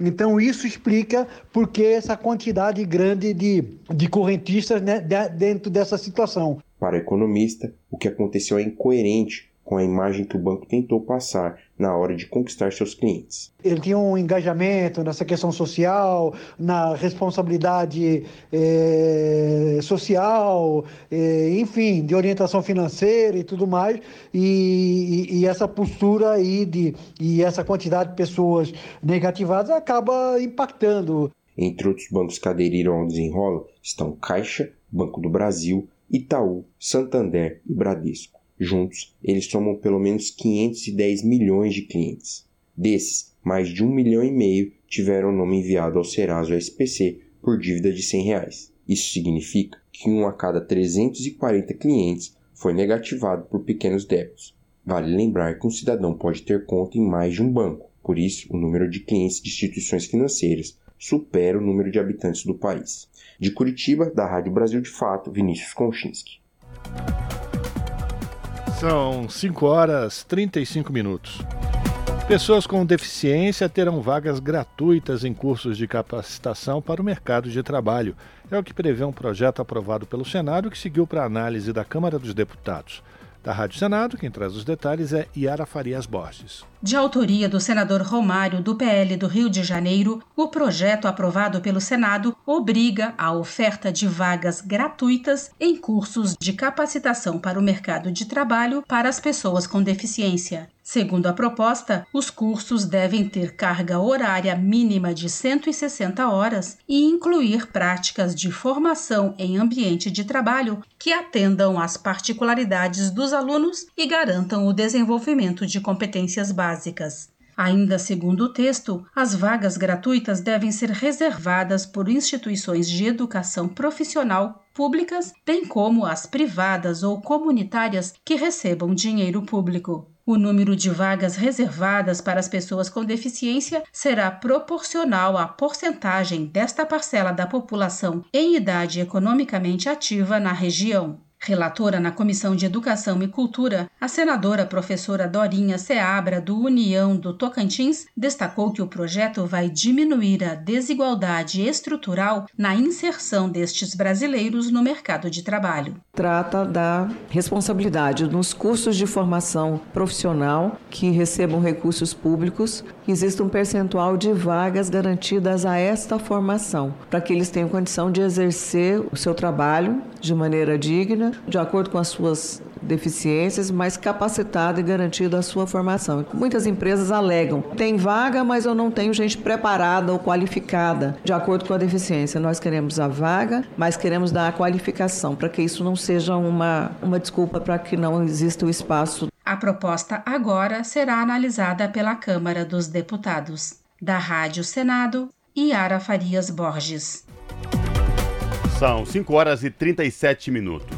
Então isso explica por que essa quantidade grande de, de correntistas né, dentro dessa situação. Para o economista, o que aconteceu é incoerente com a imagem que o banco tentou passar na hora de conquistar seus clientes. Ele tinha um engajamento nessa questão social, na responsabilidade é, social, é, enfim, de orientação financeira e tudo mais, e, e, e, essa postura aí de, e essa quantidade de pessoas negativadas acaba impactando Entre outros bancos que aderiram ao desenrola estão Caixa, Banco do Brasil, Itaú, Santander e Bradesco. Juntos, eles somam pelo menos 510 milhões de clientes. Desses, mais de um milhão e meio tiveram o nome enviado ao Serasa SPC por dívida de 100 reais. Isso significa que um a cada 340 clientes foi negativado por pequenos débitos. Vale lembrar que um cidadão pode ter conta em mais de um banco, por isso o número de clientes de instituições financeiras supera o número de habitantes do país. De Curitiba, da Rádio Brasil de Fato, Vinícius Konchinski. São 5 horas 35 minutos. Pessoas com deficiência terão vagas gratuitas em cursos de capacitação para o mercado de trabalho. É o que prevê um projeto aprovado pelo Senado que seguiu para análise da Câmara dos Deputados. Da Rádio Senado, quem traz os detalhes é Yara Farias Borges. De autoria do senador Romário, do PL do Rio de Janeiro, o projeto aprovado pelo Senado obriga a oferta de vagas gratuitas em cursos de capacitação para o mercado de trabalho para as pessoas com deficiência. Segundo a proposta, os cursos devem ter carga horária mínima de 160 horas e incluir práticas de formação em ambiente de trabalho que atendam às particularidades dos alunos e garantam o desenvolvimento de competências básicas. Ainda segundo o texto, as vagas gratuitas devem ser reservadas por instituições de educação profissional públicas, bem como as privadas ou comunitárias que recebam dinheiro público. O número de vagas reservadas para as pessoas com deficiência será proporcional à porcentagem desta parcela da população em idade economicamente ativa na região. Relatora na Comissão de Educação e Cultura, a senadora professora Dorinha Seabra, do União do Tocantins, destacou que o projeto vai diminuir a desigualdade estrutural na inserção destes brasileiros no mercado de trabalho. Trata da responsabilidade nos cursos de formação profissional que recebam recursos públicos, que exista um percentual de vagas garantidas a esta formação, para que eles tenham condição de exercer o seu trabalho de maneira digna de acordo com as suas deficiências, mas capacitado e garantido a sua formação. Muitas empresas alegam: tem vaga, mas eu não tenho gente preparada ou qualificada de acordo com a deficiência. Nós queremos a vaga, mas queremos dar a qualificação para que isso não seja uma, uma desculpa para que não exista o espaço. A proposta agora será analisada pela Câmara dos Deputados. Da Rádio Senado, Yara Farias Borges. São 5 horas e 37 minutos.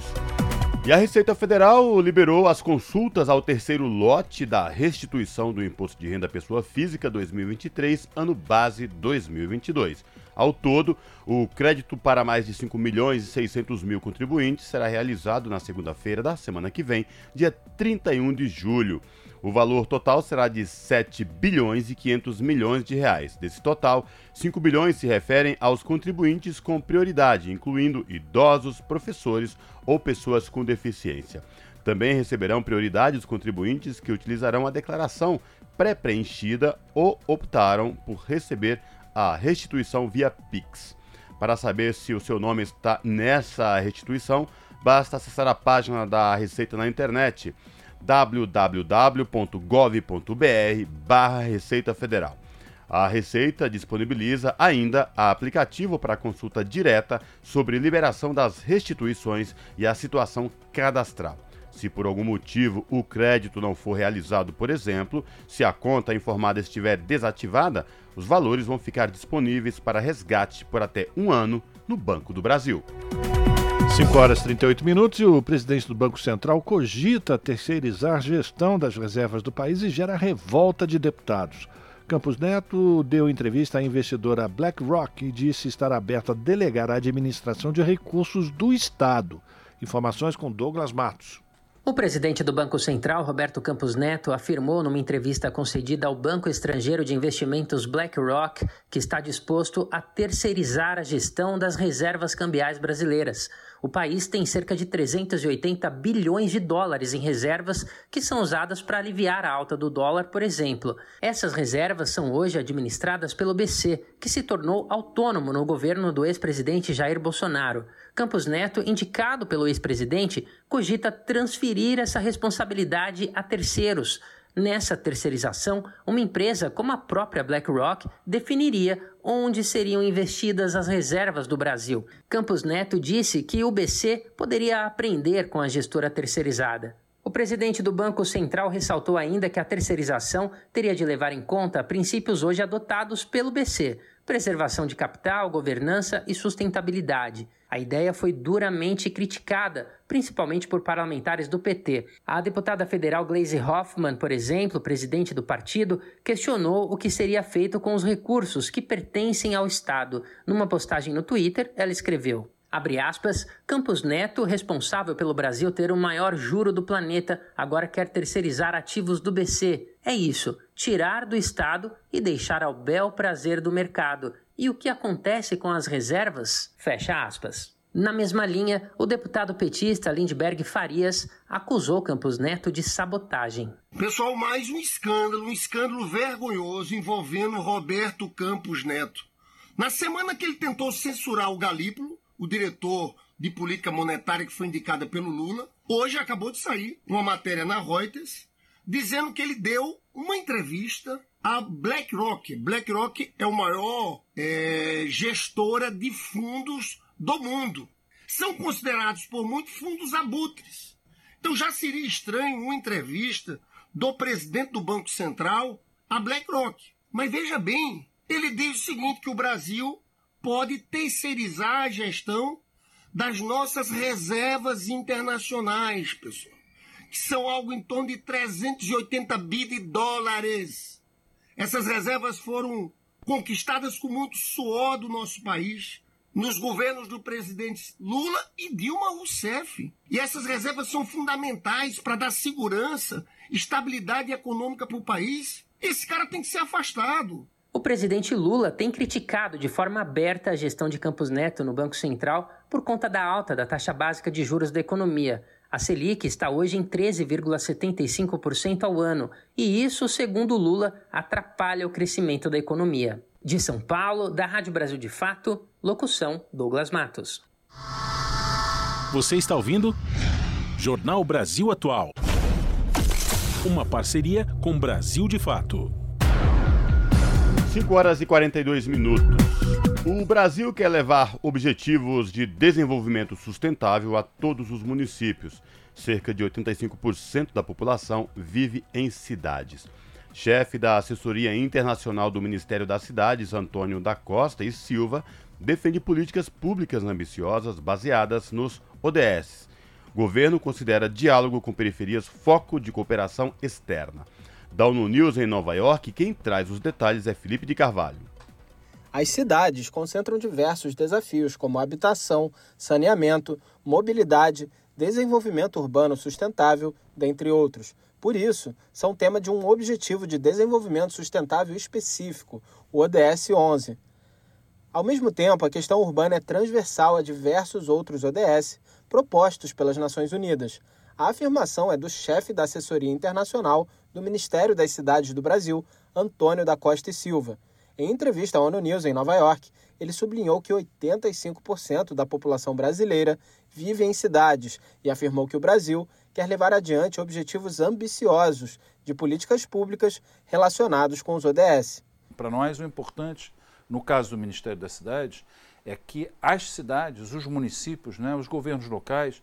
E a Receita Federal liberou as consultas ao terceiro lote da restituição do Imposto de Renda Pessoa Física 2023, ano base 2022. Ao todo, o crédito para mais de 5 milhões e 600 mil contribuintes será realizado na segunda-feira da semana que vem, dia 31 de julho. O valor total será de 7 bilhões e 500 milhões de reais. Desse total, 5 bilhões se referem aos contribuintes com prioridade, incluindo idosos, professores ou pessoas com deficiência. Também receberão prioridade os contribuintes que utilizarão a declaração pré-preenchida ou optaram por receber a restituição via Pix. Para saber se o seu nome está nessa restituição, basta acessar a página da Receita na internet www.gov.br barra Receita Federal. A Receita disponibiliza ainda aplicativo para consulta direta sobre liberação das restituições e a situação cadastral. Se por algum motivo o crédito não for realizado, por exemplo, se a conta informada estiver desativada, os valores vão ficar disponíveis para resgate por até um ano no Banco do Brasil. 5 horas e 38 minutos e o presidente do Banco Central cogita terceirizar a gestão das reservas do país e gera revolta de deputados. Campos Neto deu entrevista à investidora BlackRock e disse estar aberto a delegar a administração de recursos do Estado. Informações com Douglas Matos. O presidente do Banco Central, Roberto Campos Neto, afirmou numa entrevista concedida ao Banco Estrangeiro de Investimentos BlackRock que está disposto a terceirizar a gestão das reservas cambiais brasileiras. O país tem cerca de 380 bilhões de dólares em reservas que são usadas para aliviar a alta do dólar, por exemplo. Essas reservas são hoje administradas pelo BC, que se tornou autônomo no governo do ex-presidente Jair Bolsonaro. Campos Neto, indicado pelo ex-presidente, cogita transferir essa responsabilidade a terceiros. Nessa terceirização, uma empresa como a própria BlackRock definiria onde seriam investidas as reservas do Brasil. Campos Neto disse que o BC poderia aprender com a gestora terceirizada. O presidente do Banco Central ressaltou ainda que a terceirização teria de levar em conta princípios hoje adotados pelo BC, preservação de capital, governança e sustentabilidade. A ideia foi duramente criticada, principalmente por parlamentares do PT. A deputada federal Gleisi Hoffmann, por exemplo, presidente do partido, questionou o que seria feito com os recursos que pertencem ao Estado. Numa postagem no Twitter, ela escreveu: Abre aspas, Campos Neto, responsável pelo Brasil ter o maior juro do planeta, agora quer terceirizar ativos do BC. É isso, tirar do Estado e deixar ao bel prazer do mercado. E o que acontece com as reservas? Fecha aspas. Na mesma linha, o deputado petista Lindbergh Farias acusou Campos Neto de sabotagem. Pessoal, mais um escândalo, um escândalo vergonhoso envolvendo Roberto Campos Neto. Na semana que ele tentou censurar o Galípolo, o diretor de política monetária que foi indicada pelo Lula, hoje acabou de sair uma matéria na Reuters dizendo que ele deu uma entrevista à BlackRock. BlackRock é o maior é, gestora de fundos do mundo. São considerados por muitos fundos abutres. Então já seria estranho uma entrevista do presidente do Banco Central à BlackRock. Mas veja bem, ele diz o seguinte: que o Brasil pode terceirizar a gestão das nossas reservas internacionais, pessoal, que são algo em torno de 380 bi de dólares. Essas reservas foram conquistadas com muito suor do nosso país, nos governos do presidente Lula e Dilma Rousseff. E essas reservas são fundamentais para dar segurança, estabilidade econômica para o país. Esse cara tem que ser afastado. O presidente Lula tem criticado de forma aberta a gestão de Campos Neto no Banco Central por conta da alta da taxa básica de juros da economia. A Selic está hoje em 13,75% ao ano, e isso, segundo Lula, atrapalha o crescimento da economia. De São Paulo, da Rádio Brasil de Fato, locução Douglas Matos. Você está ouvindo? Jornal Brasil Atual. Uma parceria com Brasil de Fato. 5 horas e 42 minutos. O Brasil quer levar objetivos de desenvolvimento sustentável a todos os municípios. Cerca de 85% da população vive em cidades. Chefe da Assessoria Internacional do Ministério das Cidades, Antônio da Costa e Silva, defende políticas públicas ambiciosas baseadas nos ODS. Governo considera diálogo com periferias foco de cooperação externa. Da ONU News em Nova York, quem traz os detalhes é Felipe de Carvalho. As cidades concentram diversos desafios, como habitação, saneamento, mobilidade, desenvolvimento urbano sustentável, dentre outros. Por isso, são tema de um Objetivo de Desenvolvimento Sustentável específico, o ODS 11. Ao mesmo tempo, a questão urbana é transversal a diversos outros ODS propostos pelas Nações Unidas. A afirmação é do chefe da assessoria internacional do Ministério das Cidades do Brasil, Antônio da Costa e Silva. Em entrevista à ONU News em Nova York, ele sublinhou que 85% da população brasileira vive em cidades e afirmou que o Brasil quer levar adiante objetivos ambiciosos de políticas públicas relacionados com os ODS. Para nós, o importante, no caso do Ministério das Cidades, é que as cidades, os municípios, né, os governos locais,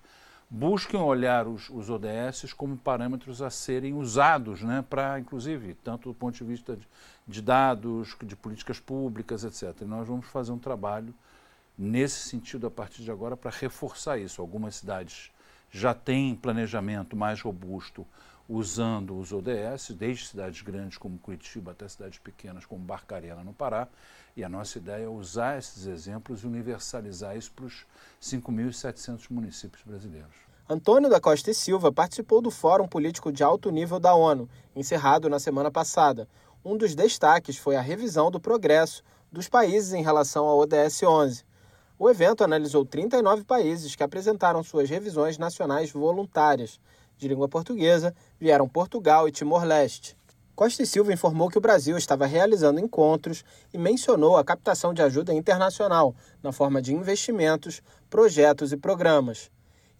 busquem olhar os, os ODS como parâmetros a serem usados, né, para, inclusive, tanto do ponto de vista de, de, dados, de políticas públicas, etc. E nós vamos fazer um trabalho nesse sentido a partir de agora para reforçar isso. Algumas cidades já têm planejamento mais robusto usando os ODS, desde cidades grandes como Curitiba até cidades pequenas como Barcarena, no Pará, e a nossa ideia é usar esses exemplos e universalizar isso para os 5.700 municípios brasileiros. Antônio da Costa e Silva participou do Fórum Político de Alto Nível da ONU, encerrado na semana passada. Um dos destaques foi a revisão do progresso dos países em relação ao ODS 11. O evento analisou 39 países que apresentaram suas revisões nacionais voluntárias. De língua portuguesa, vieram Portugal e Timor-Leste. Costa e Silva informou que o Brasil estava realizando encontros e mencionou a captação de ajuda internacional na forma de investimentos, projetos e programas.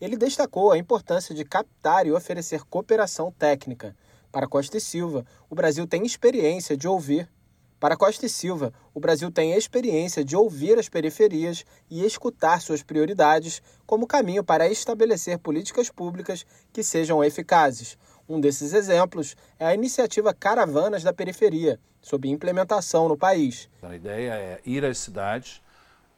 Ele destacou a importância de captar e oferecer cooperação técnica. Para Costa e Silva, o Brasil tem experiência de ouvir. Para Costa e Silva, o Brasil tem experiência de ouvir as periferias e escutar suas prioridades como caminho para estabelecer políticas públicas que sejam eficazes. Um desses exemplos é a iniciativa Caravanas da Periferia, sob implementação no país. A ideia é ir às cidades,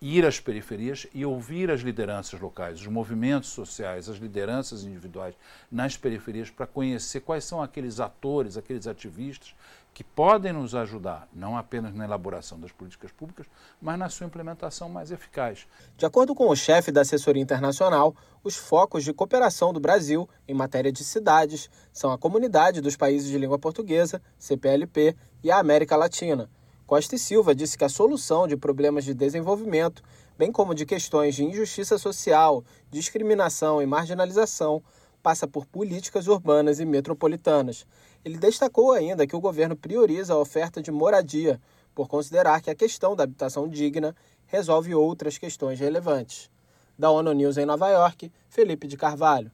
ir às periferias e ouvir as lideranças locais, os movimentos sociais, as lideranças individuais nas periferias para conhecer quais são aqueles atores, aqueles ativistas que podem nos ajudar, não apenas na elaboração das políticas públicas, mas na sua implementação mais eficaz. De acordo com o chefe da assessoria internacional, os focos de cooperação do Brasil em matéria de cidades são a Comunidade dos Países de Língua Portuguesa, CPLP, e a América Latina. Costa e Silva disse que a solução de problemas de desenvolvimento, bem como de questões de injustiça social, discriminação e marginalização, passa por políticas urbanas e metropolitanas. Ele destacou ainda que o governo prioriza a oferta de moradia, por considerar que a questão da habitação digna resolve outras questões relevantes. Da ONU News em Nova York, Felipe de Carvalho.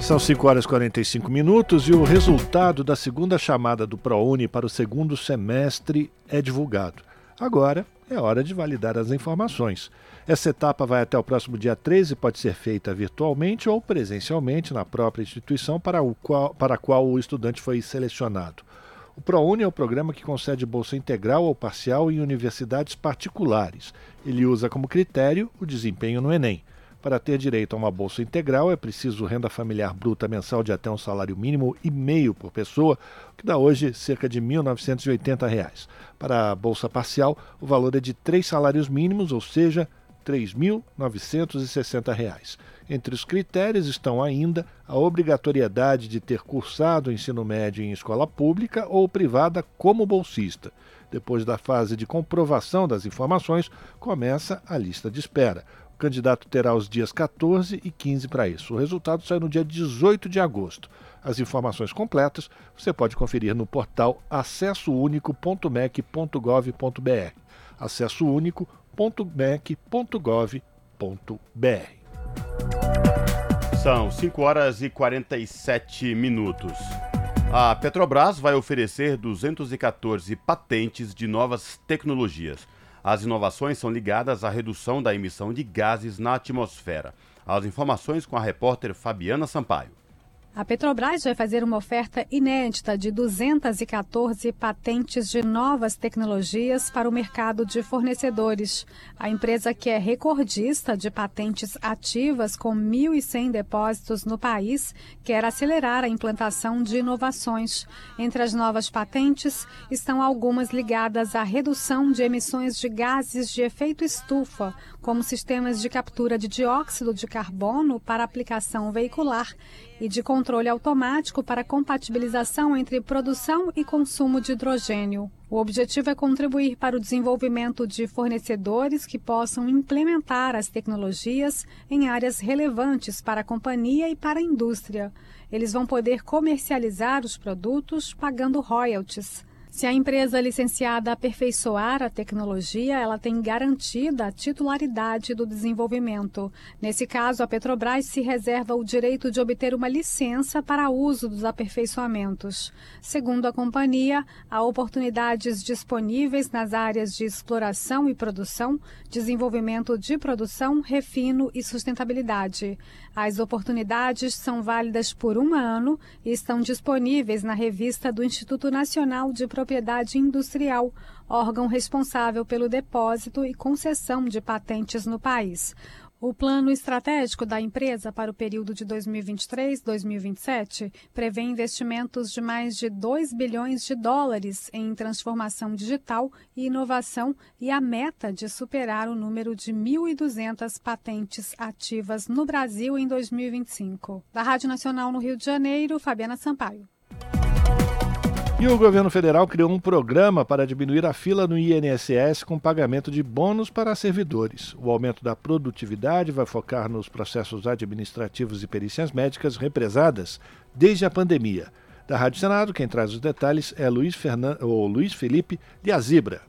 São 5 horas e 45 minutos e o resultado da segunda chamada do ProUni para o segundo semestre é divulgado. Agora é hora de validar as informações. Essa etapa vai até o próximo dia 13 e pode ser feita virtualmente ou presencialmente na própria instituição para, o qual, para a qual o estudante foi selecionado. O ProUni é o programa que concede bolsa integral ou parcial em universidades particulares. Ele usa como critério o desempenho no Enem. Para ter direito a uma bolsa integral, é preciso renda familiar bruta mensal de até um salário mínimo e meio por pessoa, o que dá hoje cerca de R$ 1.980. Para a bolsa parcial, o valor é de três salários mínimos, ou seja, R$ 3.960. Entre os critérios estão ainda a obrigatoriedade de ter cursado o ensino médio em escola pública ou privada como bolsista. Depois da fase de comprovação das informações, começa a lista de espera. O candidato terá os dias 14 e 15 para isso. O resultado sai no dia 18 de agosto. As informações completas você pode conferir no portal acessounico.mec.gov.br. Acesso único www.mec.gov.br. São 5 horas e 47 minutos. A Petrobras vai oferecer 214 patentes de novas tecnologias. As inovações são ligadas à redução da emissão de gases na atmosfera. As informações com a repórter Fabiana Sampaio. A Petrobras vai fazer uma oferta inédita de 214 patentes de novas tecnologias para o mercado de fornecedores. A empresa que é recordista de patentes ativas com 1.100 depósitos no país quer acelerar a implantação de inovações. Entre as novas patentes estão algumas ligadas à redução de emissões de gases de efeito estufa, como sistemas de captura de dióxido de carbono para aplicação veicular e de controle automático para compatibilização entre produção e consumo de hidrogênio. O objetivo é contribuir para o desenvolvimento de fornecedores que possam implementar as tecnologias em áreas relevantes para a companhia e para a indústria. Eles vão poder comercializar os produtos pagando royalties. Se a empresa licenciada aperfeiçoar a tecnologia, ela tem garantida a titularidade do desenvolvimento. Nesse caso, a Petrobras se reserva o direito de obter uma licença para uso dos aperfeiçoamentos. Segundo a companhia, há oportunidades disponíveis nas áreas de exploração e produção, desenvolvimento de produção, refino e sustentabilidade. As oportunidades são válidas por um ano e estão disponíveis na revista do Instituto Nacional de Propriedade Industrial, órgão responsável pelo depósito e concessão de patentes no país. O plano estratégico da empresa para o período de 2023-2027 prevê investimentos de mais de 2 bilhões de dólares em transformação digital e inovação e a meta de superar o número de 1.200 patentes ativas no Brasil em 2025. Da Rádio Nacional no Rio de Janeiro, Fabiana Sampaio. E o governo federal criou um programa para diminuir a fila no INSS com pagamento de bônus para servidores. O aumento da produtividade vai focar nos processos administrativos e perícias médicas represadas desde a pandemia. Da Rádio Senado, quem traz os detalhes é Luiz, Fernan... ou Luiz Felipe de Azibra.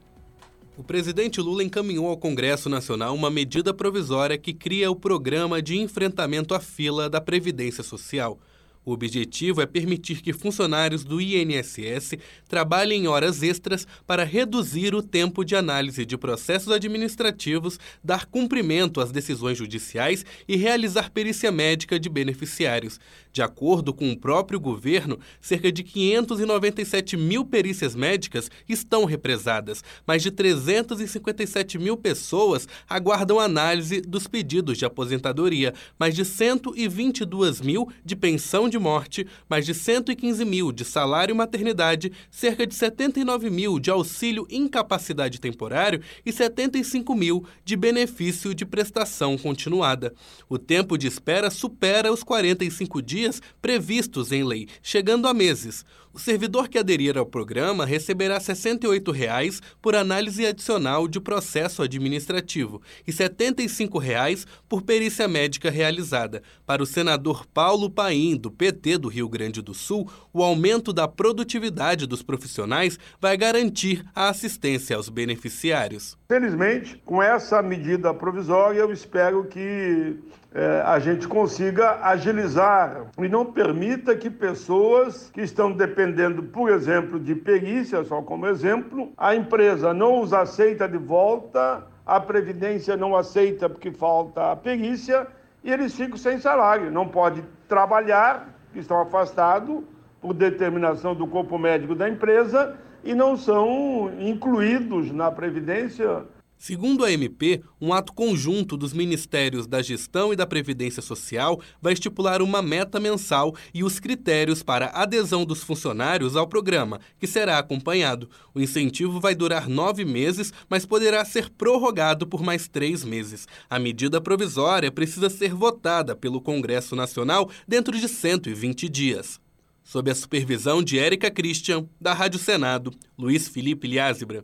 O presidente Lula encaminhou ao Congresso Nacional uma medida provisória que cria o Programa de Enfrentamento à Fila da Previdência Social. O objetivo é permitir que funcionários do INSS trabalhem horas extras para reduzir o tempo de análise de processos administrativos, dar cumprimento às decisões judiciais e realizar perícia médica de beneficiários. De acordo com o próprio governo, cerca de 597 mil perícias médicas estão represadas. Mais de 357 mil pessoas aguardam análise dos pedidos de aposentadoria, mais de 122 mil de pensão de morte, mais de 115 mil de salário maternidade, cerca de 79 mil de auxílio incapacidade temporário e 75 mil de benefício de prestação continuada. O tempo de espera supera os 45 dias dias previstos em lei, chegando a meses. O servidor que aderir ao programa receberá 68 reais por análise adicional de processo administrativo e 75 reais por perícia médica realizada. Para o senador Paulo Paim, do PT do Rio Grande do Sul, o aumento da produtividade dos profissionais vai garantir a assistência aos beneficiários. Felizmente, com essa medida provisória, eu espero que é, a gente consiga agilizar e não permita que pessoas que estão dependendo, por exemplo, de perícia, só como exemplo, a empresa não os aceita de volta, a Previdência não aceita porque falta a perícia e eles ficam sem salário, não pode trabalhar, estão afastados por determinação do corpo médico da empresa e não são incluídos na Previdência Segundo a MP, um ato conjunto dos Ministérios da Gestão e da Previdência Social vai estipular uma meta mensal e os critérios para adesão dos funcionários ao programa, que será acompanhado. O incentivo vai durar nove meses, mas poderá ser prorrogado por mais três meses. A medida provisória precisa ser votada pelo Congresso Nacional dentro de 120 dias. Sob a supervisão de Érica Christian, da Rádio Senado, Luiz Felipe Liázebra.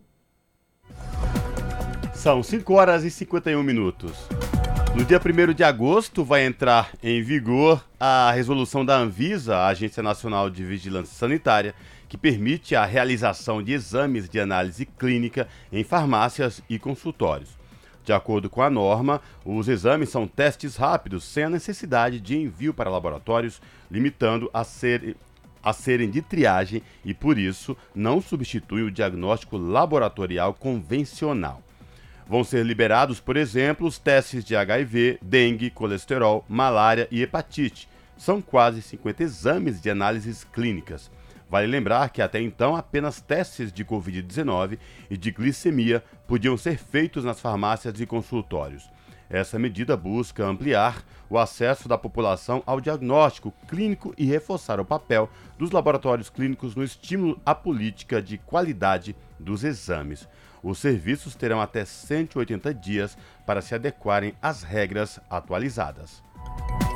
São 5 horas e 51 minutos. No dia 1 de agosto vai entrar em vigor a resolução da Anvisa, a Agência Nacional de Vigilância Sanitária, que permite a realização de exames de análise clínica em farmácias e consultórios. De acordo com a norma, os exames são testes rápidos, sem a necessidade de envio para laboratórios, limitando a, ser, a serem de triagem e, por isso, não substitui o diagnóstico laboratorial convencional. Vão ser liberados, por exemplo, os testes de HIV, dengue, colesterol, malária e hepatite. São quase 50 exames de análises clínicas. Vale lembrar que até então apenas testes de Covid-19 e de glicemia podiam ser feitos nas farmácias e consultórios. Essa medida busca ampliar o acesso da população ao diagnóstico clínico e reforçar o papel dos laboratórios clínicos no estímulo à política de qualidade dos exames. Os serviços terão até 180 dias para se adequarem às regras atualizadas.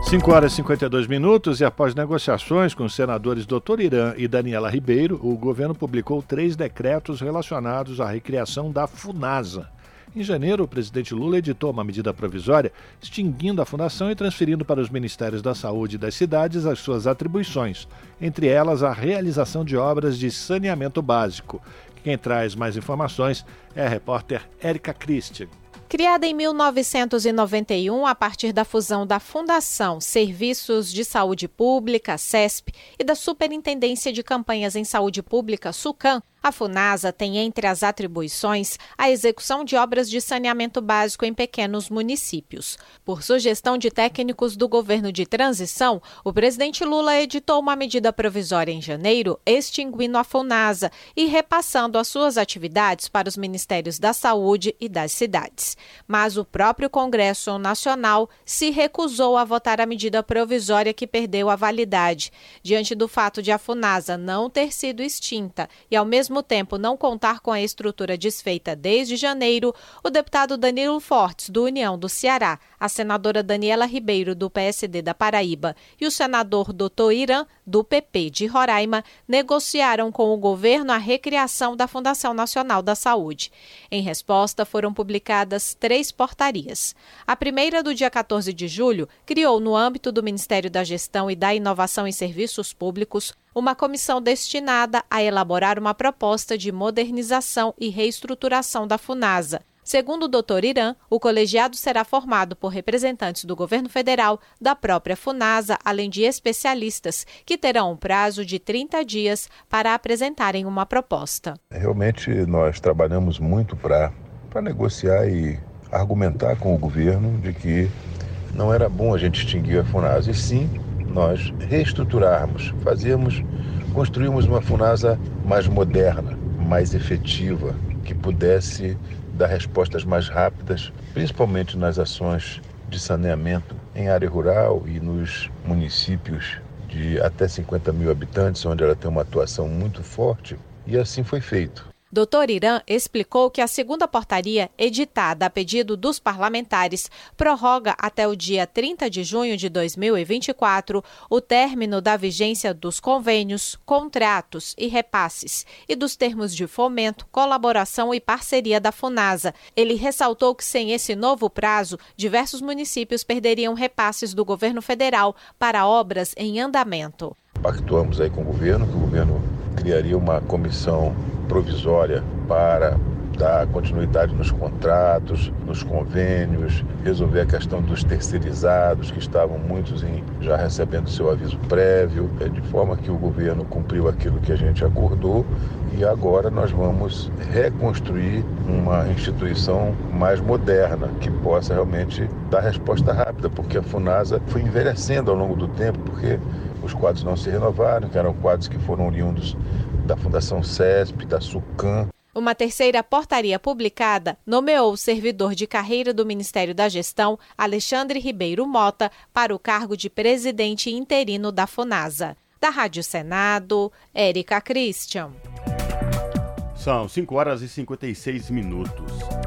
5 horas e 52 minutos e após negociações com os senadores Dr. Irã e Daniela Ribeiro, o governo publicou três decretos relacionados à recriação da FUNASA. Em janeiro, o presidente Lula editou uma medida provisória extinguindo a fundação e transferindo para os ministérios da Saúde e das cidades as suas atribuições, entre elas a realização de obras de saneamento básico. Quem traz mais informações é a repórter Érica Christian. Criada em 1991 a partir da fusão da Fundação Serviços de Saúde Pública, SESP, e da Superintendência de Campanhas em Saúde Pública, SUCAM, a FUNASA tem entre as atribuições a execução de obras de saneamento básico em pequenos municípios. Por sugestão de técnicos do governo de transição, o presidente Lula editou uma medida provisória em janeiro, extinguindo a FUNASA e repassando as suas atividades para os ministérios da Saúde e das cidades. Mas o próprio Congresso Nacional se recusou a votar a medida provisória que perdeu a validade. Diante do fato de a FUNASA não ter sido extinta e, ao mesmo mesmo tempo não contar com a estrutura desfeita desde janeiro, o deputado Danilo Fortes, do União do Ceará, a senadora Daniela Ribeiro, do PSD da Paraíba, e o senador Doutor Irã, do PP de Roraima, negociaram com o governo a recriação da Fundação Nacional da Saúde. Em resposta, foram publicadas três portarias. A primeira, do dia 14 de julho, criou, no âmbito do Ministério da Gestão e da Inovação em Serviços Públicos, uma comissão destinada a elaborar uma proposta de modernização e reestruturação da FUNASA Segundo o Dr. Irã, o colegiado será formado por representantes do governo federal, da própria FUNASA, além de especialistas, que terão um prazo de 30 dias para apresentarem uma proposta. Realmente, nós trabalhamos muito para negociar e argumentar com o governo de que não era bom a gente extinguir a FUNASA, e sim nós reestruturarmos, fazermos, construirmos uma FUNASA mais moderna, mais efetiva, que pudesse dar respostas mais rápidas, principalmente nas ações de saneamento em área rural e nos municípios de até 50 mil habitantes, onde ela tem uma atuação muito forte, e assim foi feito. Dr. Irã explicou que a segunda portaria, editada a pedido dos parlamentares, prorroga até o dia 30 de junho de 2024 o término da vigência dos convênios, contratos e repasses e dos termos de fomento, colaboração e parceria da FUNASA. Ele ressaltou que sem esse novo prazo, diversos municípios perderiam repasses do governo federal para obras em andamento. Pactuamos aí com o governo, que o governo criaria uma comissão provisória para dar continuidade nos contratos, nos convênios, resolver a questão dos terceirizados, que estavam muitos em, já recebendo seu aviso prévio, é, de forma que o governo cumpriu aquilo que a gente acordou e agora nós vamos reconstruir uma instituição mais moderna, que possa realmente dar resposta rápida, porque a FUNASA foi envelhecendo ao longo do tempo, porque os quadros não se renovaram, que eram quadros que foram oriundos da Fundação CESP, da SUCAM. Uma terceira portaria publicada nomeou o servidor de carreira do Ministério da Gestão, Alexandre Ribeiro Mota, para o cargo de presidente interino da FUNASA. Da Rádio Senado, Érica Christian. São 5 horas e 56 minutos.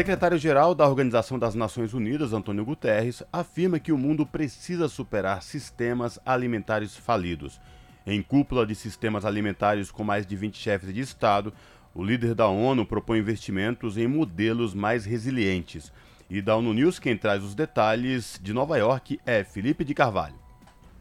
Secretário-geral da Organização das Nações Unidas, Antônio Guterres, afirma que o mundo precisa superar sistemas alimentares falidos. Em cúpula de sistemas alimentares com mais de 20 chefes de Estado, o líder da ONU propõe investimentos em modelos mais resilientes. E da ONU News, quem traz os detalhes de Nova York é Felipe de Carvalho.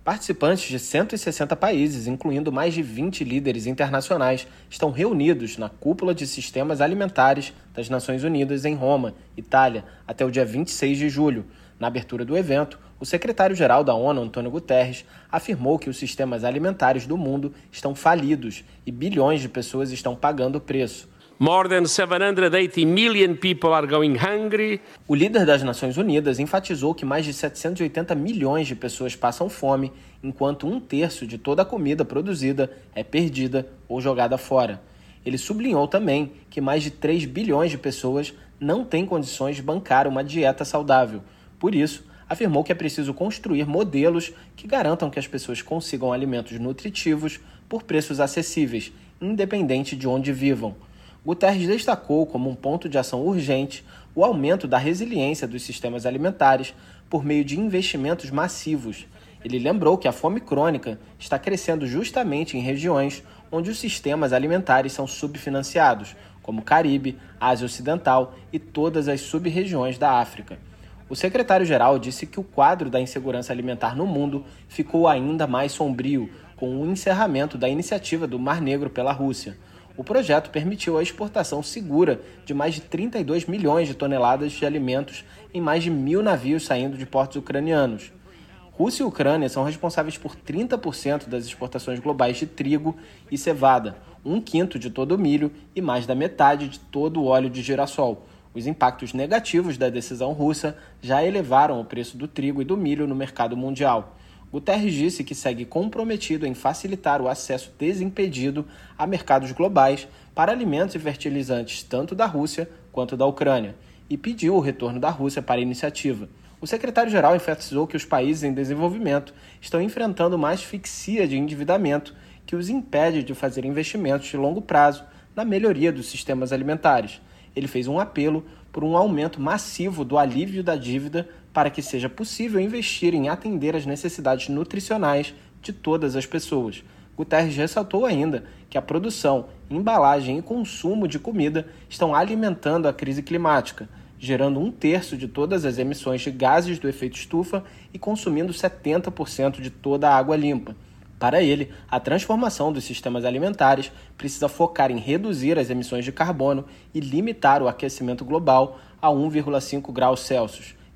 Participantes de 160 países, incluindo mais de 20 líderes internacionais, estão reunidos na cúpula de sistemas alimentares das Nações Unidas em Roma, Itália, até o dia 26 de julho. Na abertura do evento, o secretário-geral da ONU, Antônio Guterres, afirmou que os sistemas alimentares do mundo estão falidos e bilhões de pessoas estão pagando o preço. More than 780 million people are going hungry. O líder das Nações Unidas enfatizou que mais de 780 milhões de pessoas passam fome, enquanto um terço de toda a comida produzida é perdida ou jogada fora. Ele sublinhou também que mais de 3 bilhões de pessoas não têm condições de bancar uma dieta saudável. Por isso, afirmou que é preciso construir modelos que garantam que as pessoas consigam alimentos nutritivos por preços acessíveis, independente de onde vivam. Guterres destacou como um ponto de ação urgente o aumento da resiliência dos sistemas alimentares por meio de investimentos massivos. Ele lembrou que a fome crônica está crescendo justamente em regiões onde os sistemas alimentares são subfinanciados, como Caribe, Ásia Ocidental e todas as sub-regiões da África. O secretário-geral disse que o quadro da insegurança alimentar no mundo ficou ainda mais sombrio com o encerramento da iniciativa do Mar Negro pela Rússia. O projeto permitiu a exportação segura de mais de 32 milhões de toneladas de alimentos em mais de mil navios saindo de portos ucranianos. Rússia e Ucrânia são responsáveis por 30% das exportações globais de trigo e cevada, um quinto de todo o milho e mais da metade de todo o óleo de girassol. Os impactos negativos da decisão russa já elevaram o preço do trigo e do milho no mercado mundial. Guterres disse que segue comprometido em facilitar o acesso desimpedido a mercados globais para alimentos e fertilizantes tanto da Rússia quanto da Ucrânia e pediu o retorno da Rússia para a iniciativa. O secretário-geral enfatizou que os países em desenvolvimento estão enfrentando uma asfixia de endividamento que os impede de fazer investimentos de longo prazo na melhoria dos sistemas alimentares. Ele fez um apelo por um aumento massivo do alívio da dívida para que seja possível investir em atender as necessidades nutricionais de todas as pessoas. Guterres ressaltou ainda que a produção, embalagem e consumo de comida estão alimentando a crise climática, gerando um terço de todas as emissões de gases do efeito estufa e consumindo 70% de toda a água limpa. Para ele, a transformação dos sistemas alimentares precisa focar em reduzir as emissões de carbono e limitar o aquecimento global a 1,5 graus Celsius,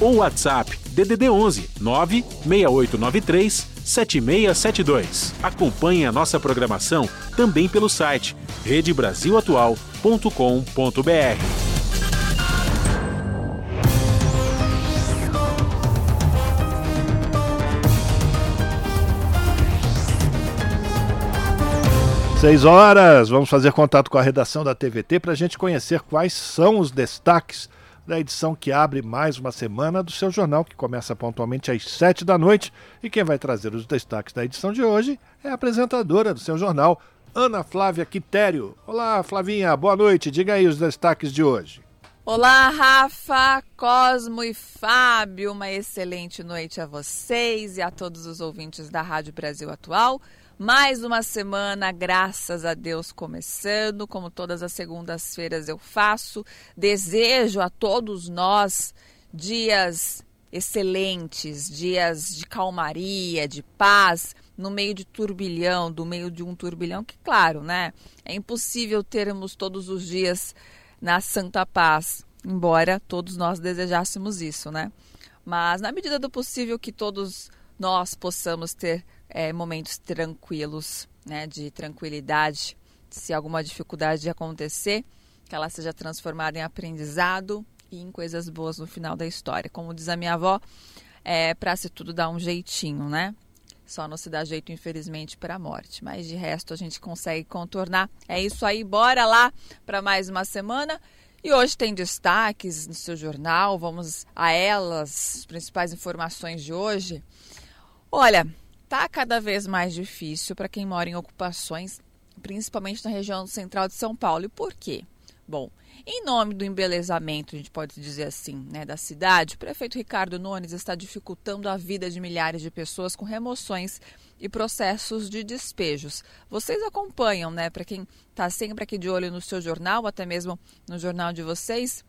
ou WhatsApp DDD 11 96893 7672. Acompanhe a nossa programação também pelo site redebrasilatual.com.br. Seis horas, vamos fazer contato com a redação da TVT para a gente conhecer quais são os destaques da edição que abre mais uma semana do seu jornal, que começa pontualmente às sete da noite. E quem vai trazer os destaques da edição de hoje é a apresentadora do seu jornal, Ana Flávia Quitério. Olá, Flavinha, boa noite. Diga aí os destaques de hoje. Olá, Rafa, Cosmo e Fábio. Uma excelente noite a vocês e a todos os ouvintes da Rádio Brasil Atual. Mais uma semana, graças a Deus, começando, como todas as segundas-feiras eu faço. Desejo a todos nós dias excelentes, dias de calmaria, de paz, no meio de turbilhão, do meio de um turbilhão que, claro, né? É impossível termos todos os dias na santa paz, embora todos nós desejássemos isso, né? Mas na medida do possível que todos nós possamos ter é, momentos tranquilos, né, de tranquilidade. Se alguma dificuldade acontecer, que ela seja transformada em aprendizado e em coisas boas no final da história. Como diz a minha avó, é para se tudo dar um jeitinho, né? Só não se dá jeito, infelizmente, para a morte. Mas de resto a gente consegue contornar. É isso aí, bora lá para mais uma semana. E hoje tem destaques no seu jornal. Vamos a elas, as principais informações de hoje. Olha, Está cada vez mais difícil para quem mora em ocupações, principalmente na região central de São Paulo. E por quê? Bom, em nome do embelezamento, a gente pode dizer assim, né, da cidade, o prefeito Ricardo Nunes está dificultando a vida de milhares de pessoas com remoções e processos de despejos. Vocês acompanham, né, para quem está sempre aqui de olho no seu jornal, até mesmo no jornal de vocês,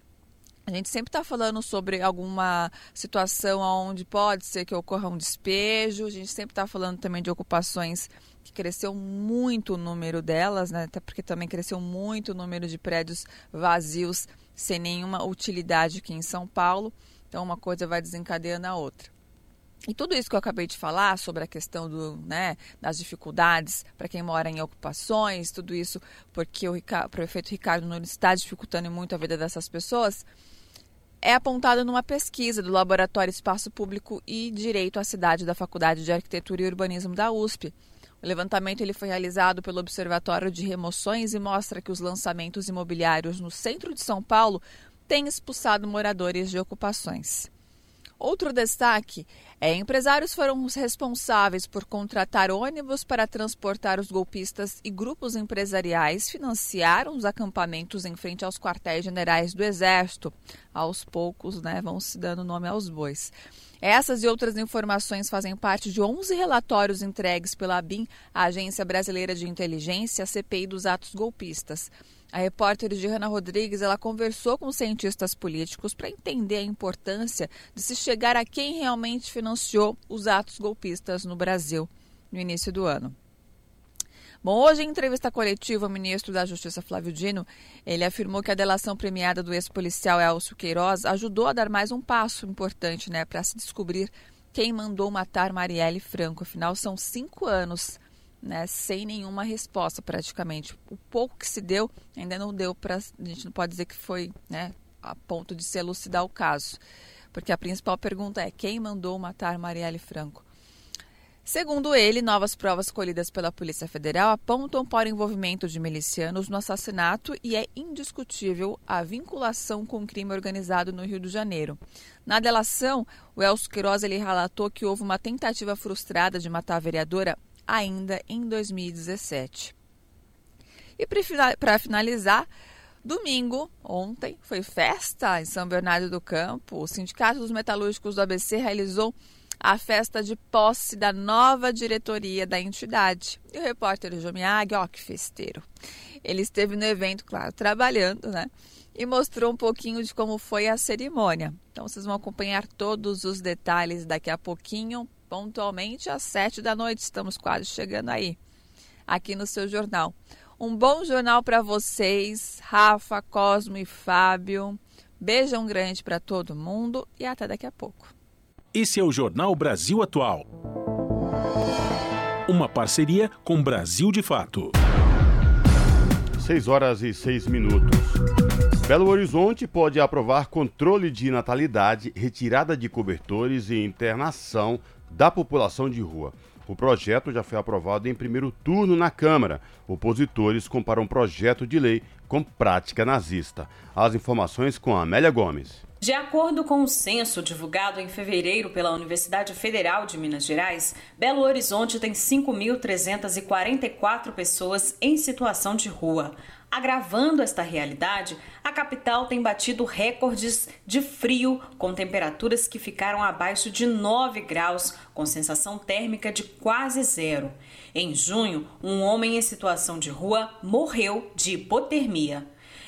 a gente sempre está falando sobre alguma situação onde pode ser que ocorra um despejo. A gente sempre está falando também de ocupações que cresceu muito o número delas, né? até porque também cresceu muito o número de prédios vazios sem nenhuma utilidade aqui em São Paulo. Então, uma coisa vai desencadeando a outra. E tudo isso que eu acabei de falar sobre a questão do, né, das dificuldades para quem mora em ocupações, tudo isso porque o, Ricardo, o prefeito Ricardo Nunes está dificultando muito a vida dessas pessoas, é apontada numa pesquisa do Laboratório Espaço Público e Direito à Cidade da Faculdade de Arquitetura e Urbanismo da USP. O levantamento ele foi realizado pelo Observatório de Remoções e mostra que os lançamentos imobiliários no centro de São Paulo têm expulsado moradores de ocupações. Outro destaque é empresários foram os responsáveis por contratar ônibus para transportar os golpistas e grupos empresariais financiaram os acampamentos em frente aos quartéis generais do Exército. Aos poucos, né, vão se dando nome aos bois. Essas e outras informações fazem parte de 11 relatórios entregues pela ABIN, a Agência Brasileira de Inteligência, a CPI dos atos golpistas. A repórter Giana Rodrigues ela conversou com cientistas políticos para entender a importância de se chegar a quem realmente financiou os atos golpistas no Brasil no início do ano. Bom, hoje em entrevista coletiva, o ministro da Justiça Flávio Dino, ele afirmou que a delação premiada do ex-policial Elcio Queiroz ajudou a dar mais um passo importante, né, para se descobrir quem mandou matar Marielle Franco. Afinal, são cinco anos né, sem nenhuma resposta praticamente. O pouco que se deu ainda não deu para. A gente não pode dizer que foi né, a ponto de se elucidar o caso. Porque a principal pergunta é: quem mandou matar Marielle Franco? Segundo ele, novas provas colhidas pela Polícia Federal apontam para o envolvimento de milicianos no assassinato e é indiscutível a vinculação com o crime organizado no Rio de Janeiro. Na delação, o Elcio Queiroz ele relatou que houve uma tentativa frustrada de matar a vereadora ainda em 2017. E para finalizar, domingo, ontem, foi festa em São Bernardo do Campo. O Sindicato dos Metalúrgicos do ABC realizou a festa de posse da nova diretoria da entidade. E o repórter Jomiag, ó que festeiro. Ele esteve no evento, claro, trabalhando, né? E mostrou um pouquinho de como foi a cerimônia. Então vocês vão acompanhar todos os detalhes daqui a pouquinho, pontualmente às sete da noite. Estamos quase chegando aí, aqui no seu jornal. Um bom jornal para vocês, Rafa, Cosmo e Fábio. Beijão grande para todo mundo e até daqui a pouco. Esse é o Jornal Brasil Atual. Uma parceria com Brasil de Fato. 6 horas e 6 minutos. Belo Horizonte pode aprovar controle de natalidade, retirada de cobertores e internação da população de rua. O projeto já foi aprovado em primeiro turno na Câmara. Opositores comparam projeto de lei com prática nazista. As informações com Amélia Gomes. De acordo com o censo divulgado em fevereiro pela Universidade Federal de Minas Gerais, Belo Horizonte tem 5.344 pessoas em situação de rua. Agravando esta realidade, a capital tem batido recordes de frio, com temperaturas que ficaram abaixo de 9 graus, com sensação térmica de quase zero. Em junho, um homem em situação de rua morreu de hipotermia.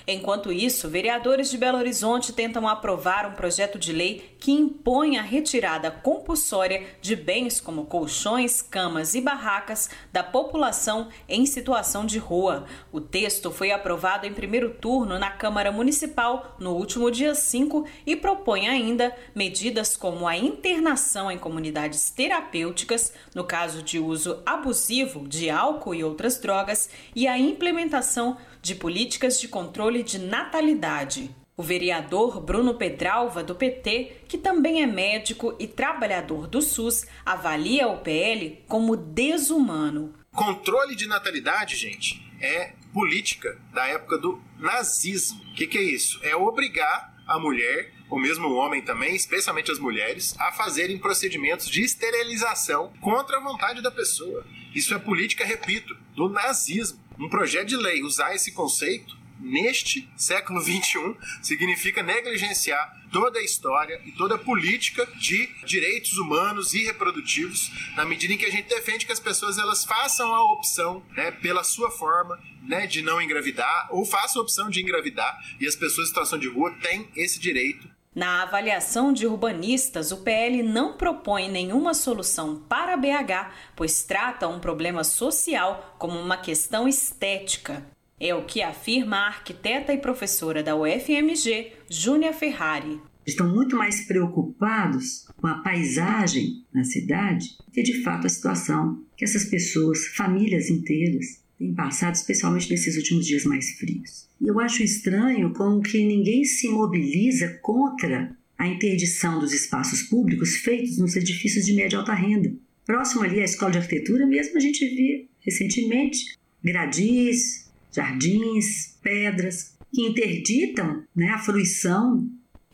Enquanto isso, vereadores de Belo Horizonte tentam aprovar um projeto de lei que impõe a retirada compulsória de bens como colchões, camas e barracas da população em situação de rua. O texto foi aprovado em primeiro turno na Câmara Municipal no último dia 5 e propõe ainda medidas como a internação em comunidades terapêuticas, no caso de uso abusivo de álcool e outras drogas, e a implementação de políticas de controle de natalidade. O vereador Bruno Pedralva, do PT, que também é médico e trabalhador do SUS, avalia o PL como desumano. Controle de natalidade, gente, é política da época do nazismo. O que, que é isso? É obrigar a mulher, ou mesmo o homem também, especialmente as mulheres, a fazerem procedimentos de esterilização contra a vontade da pessoa. Isso é política, repito, do nazismo. Um projeto de lei usar esse conceito neste século XXI significa negligenciar toda a história e toda a política de direitos humanos e reprodutivos, na medida em que a gente defende que as pessoas elas façam a opção né, pela sua forma né, de não engravidar ou façam a opção de engravidar e as pessoas em situação de rua têm esse direito na avaliação de urbanistas, o PL não propõe nenhuma solução para BH, pois trata um problema social como uma questão estética. É o que afirma a arquiteta e professora da UFMG, Júnia Ferrari. Estão muito mais preocupados com a paisagem na cidade que de fato a situação que essas pessoas, famílias inteiras, têm passado, especialmente nesses últimos dias mais frios. E eu acho estranho como que ninguém se mobiliza contra a interdição dos espaços públicos feitos nos edifícios de média e alta renda. Próximo ali à escola de arquitetura mesmo a gente viu recentemente gradis, jardins, pedras que interditam né, a fruição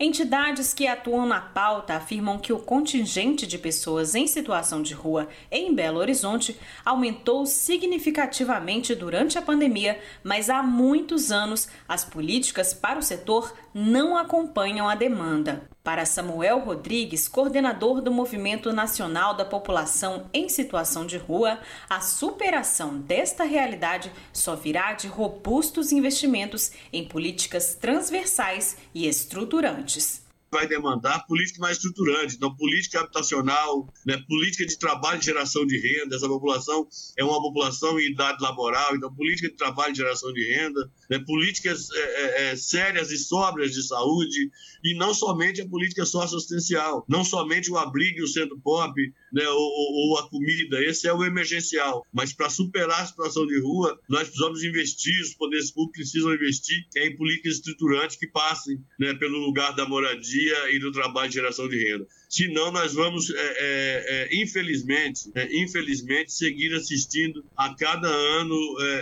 Entidades que atuam na pauta afirmam que o contingente de pessoas em situação de rua em Belo Horizonte aumentou significativamente durante a pandemia, mas há muitos anos as políticas para o setor não acompanham a demanda. Para Samuel Rodrigues, coordenador do Movimento Nacional da População em Situação de Rua, a superação desta realidade só virá de robustos investimentos em políticas transversais e estruturantes vai demandar política mais estruturante, então política habitacional, né, política de trabalho e geração de renda. Essa população é uma população em idade laboral, então política de trabalho e geração de renda, né, políticas é, é, é, sérias e sóbrias de saúde, e não somente a política socioassistencial, não somente o abrigo e o centro pop, né, ou, ou, a comida, esse é o emergencial. Mas para superar a situação de rua, nós precisamos investir, os poderes públicos precisam investir em políticas estruturantes que passem né, pelo lugar da moradia e do trabalho de geração de renda. Senão, nós vamos, é, é, é infelizmente, é, infelizmente, seguir assistindo a cada ano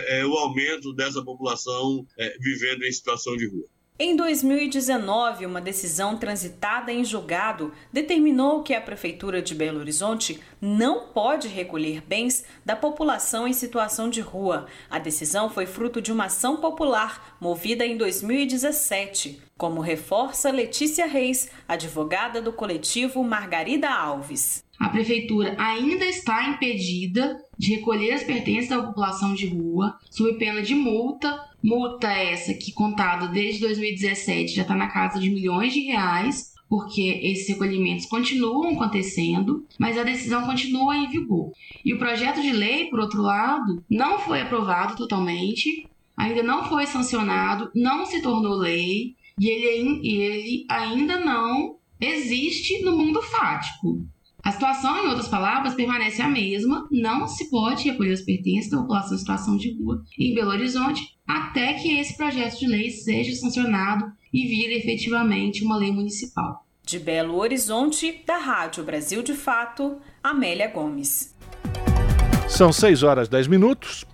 é, o aumento dessa população vivendo em situação de rua. Em 2019, uma decisão transitada em julgado determinou que a Prefeitura de Belo Horizonte não pode recolher bens da população em situação de rua. A decisão foi fruto de uma ação popular movida em 2017, como reforça Letícia Reis, advogada do coletivo Margarida Alves. A Prefeitura ainda está impedida de recolher as pertences da população de rua, sob pena de multa Multa essa que, contada desde 2017, já está na casa de milhões de reais, porque esses recolhimentos continuam acontecendo, mas a decisão continua em vigor. E o projeto de lei, por outro lado, não foi aprovado totalmente, ainda não foi sancionado, não se tornou lei, e ele, ele ainda não existe no mundo fático. A situação, em outras palavras, permanece a mesma, não se pode recolher os pertences da população em situação de rua em Belo Horizonte até que esse projeto de lei seja sancionado e vire efetivamente uma lei municipal. De Belo Horizonte, da Rádio Brasil de Fato, Amélia Gomes. São 6 horas 10 minutos.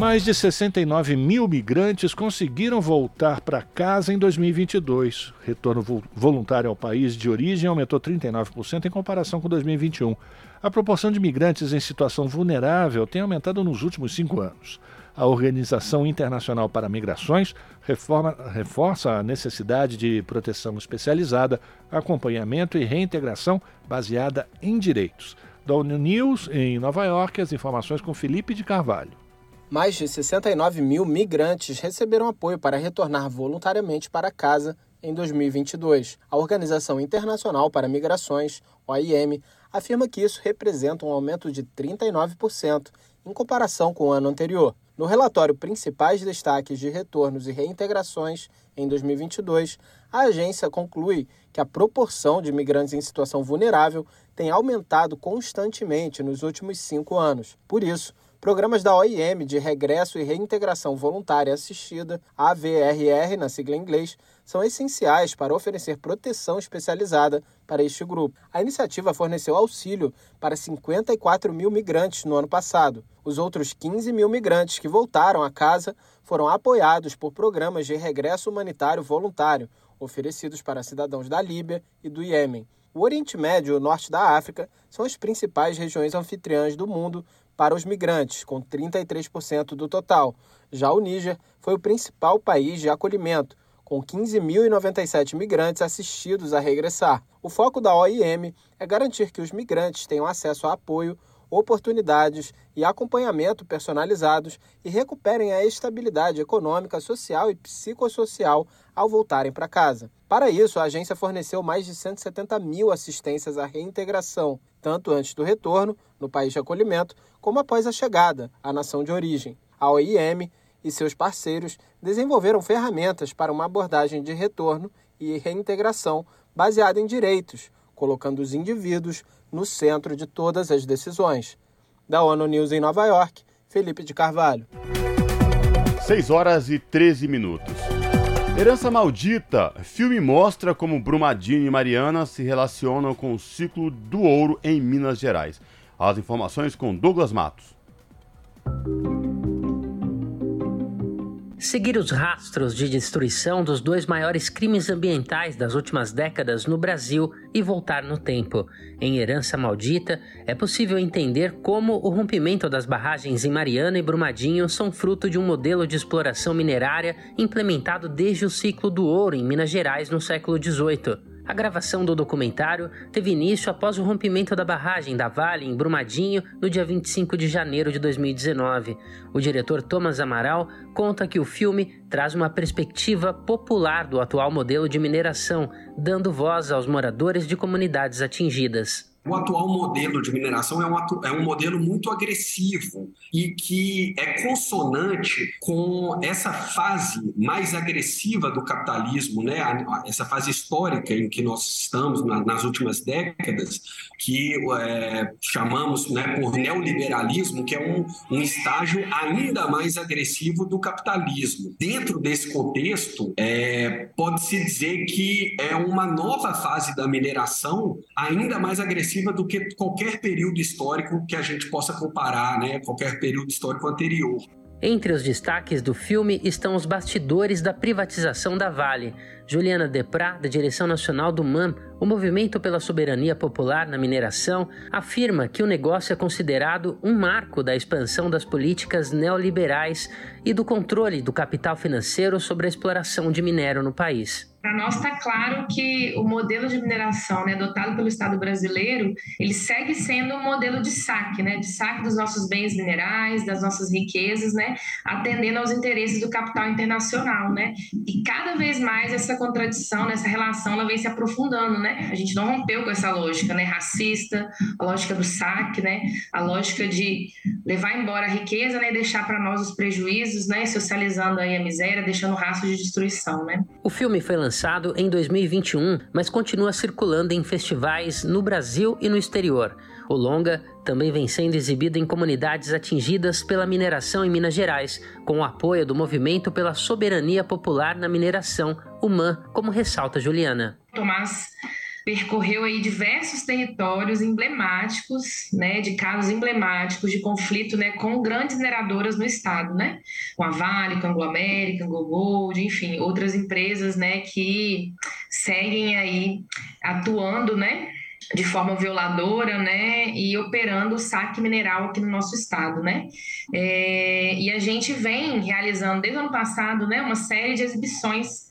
Mais de 69 mil migrantes conseguiram voltar para casa em 2022. Retorno voluntário ao país de origem aumentou 39% em comparação com 2021. A proporção de migrantes em situação vulnerável tem aumentado nos últimos cinco anos. A Organização Internacional para Migrações reforma, reforça a necessidade de proteção especializada, acompanhamento e reintegração baseada em direitos. Da ONU News, em Nova York, as informações com Felipe de Carvalho. Mais de 69 mil migrantes receberam apoio para retornar voluntariamente para casa em 2022. A Organização Internacional para Migrações, OIM, afirma que isso representa um aumento de 39% em comparação com o ano anterior. No relatório Principais Destaques de Retornos e Reintegrações em 2022, a agência conclui que a proporção de imigrantes em situação vulnerável tem aumentado constantemente nos últimos cinco anos. Por isso, Programas da OIM de Regresso e Reintegração Voluntária Assistida, AVRR na sigla em inglês, são essenciais para oferecer proteção especializada para este grupo. A iniciativa forneceu auxílio para 54 mil migrantes no ano passado. Os outros 15 mil migrantes que voltaram a casa foram apoiados por programas de regresso humanitário voluntário, oferecidos para cidadãos da Líbia e do Iêmen. O Oriente Médio e o Norte da África são as principais regiões anfitriãs do mundo para os migrantes, com 33% do total. Já o Níger foi o principal país de acolhimento, com 15.097 migrantes assistidos a regressar. O foco da OIM é garantir que os migrantes tenham acesso a apoio, oportunidades e acompanhamento personalizados e recuperem a estabilidade econômica, social e psicossocial ao voltarem para casa. Para isso, a agência forneceu mais de 170 mil assistências à reintegração, tanto antes do retorno, no país de acolhimento, como após a chegada à nação de origem. A OIM e seus parceiros desenvolveram ferramentas para uma abordagem de retorno e reintegração baseada em direitos, colocando os indivíduos no centro de todas as decisões. Da ONU News em Nova York, Felipe de Carvalho. 6 horas e 13 minutos. Herança Maldita. Filme mostra como Brumadinho e Mariana se relacionam com o ciclo do ouro em Minas Gerais. As informações com Douglas Matos. Seguir os rastros de destruição dos dois maiores crimes ambientais das últimas décadas no Brasil e voltar no tempo. Em Herança Maldita, é possível entender como o rompimento das barragens em Mariana e Brumadinho são fruto de um modelo de exploração minerária implementado desde o ciclo do ouro em Minas Gerais no século XVIII. A gravação do documentário teve início após o rompimento da barragem da Vale em Brumadinho no dia 25 de janeiro de 2019. O diretor Thomas Amaral conta que o filme traz uma perspectiva popular do atual modelo de mineração, dando voz aos moradores de comunidades atingidas. O atual modelo de mineração é um, é um modelo muito agressivo e que é consonante com essa fase mais agressiva do capitalismo, né? essa fase histórica em que nós estamos na, nas últimas décadas, que é, chamamos né, por neoliberalismo, que é um, um estágio ainda mais agressivo do capitalismo. Dentro desse contexto, é, pode-se dizer que é uma nova fase da mineração ainda mais agressiva agressiva do que qualquer período histórico que a gente possa comparar, né? Qualquer período histórico anterior. Entre os destaques do filme estão os bastidores da privatização da Vale. Juliana Deprá, da direção nacional do MAM, o Movimento pela Soberania Popular na Mineração, afirma que o negócio é considerado um marco da expansão das políticas neoliberais e do controle do capital financeiro sobre a exploração de minério no país. Para nós está claro que o modelo de mineração né, adotado pelo Estado brasileiro, ele segue sendo um modelo de saque, né, de saque dos nossos bens minerais, das nossas riquezas, né, atendendo aos interesses do capital internacional, né, e cada vez mais essa contradição, né, essa relação, ela vem se aprofundando, né, a gente não rompeu com essa lógica, né, racista, a lógica do saque, né, a lógica de levar embora a riqueza, né, e deixar para nós os prejuízos, né, socializando aí a miséria, deixando rastro de destruição, né. O filme foi lançado em 2021, mas continua circulando em festivais no Brasil e no exterior. O longa também vem sendo exibido em comunidades atingidas pela mineração em Minas Gerais, com o apoio do Movimento pela Soberania Popular na Mineração, o MAN, como ressalta Juliana. Tomás percorreu aí diversos territórios emblemáticos, né, de casos emblemáticos de conflito, né, com grandes mineradoras no estado, né, com a Vale, com a Anglo American, Anglo Gold, enfim, outras empresas, né, que seguem aí atuando, né, de forma violadora, né, e operando o saque mineral aqui no nosso estado, né. É, e a gente vem realizando desde o ano passado, né, uma série de exibições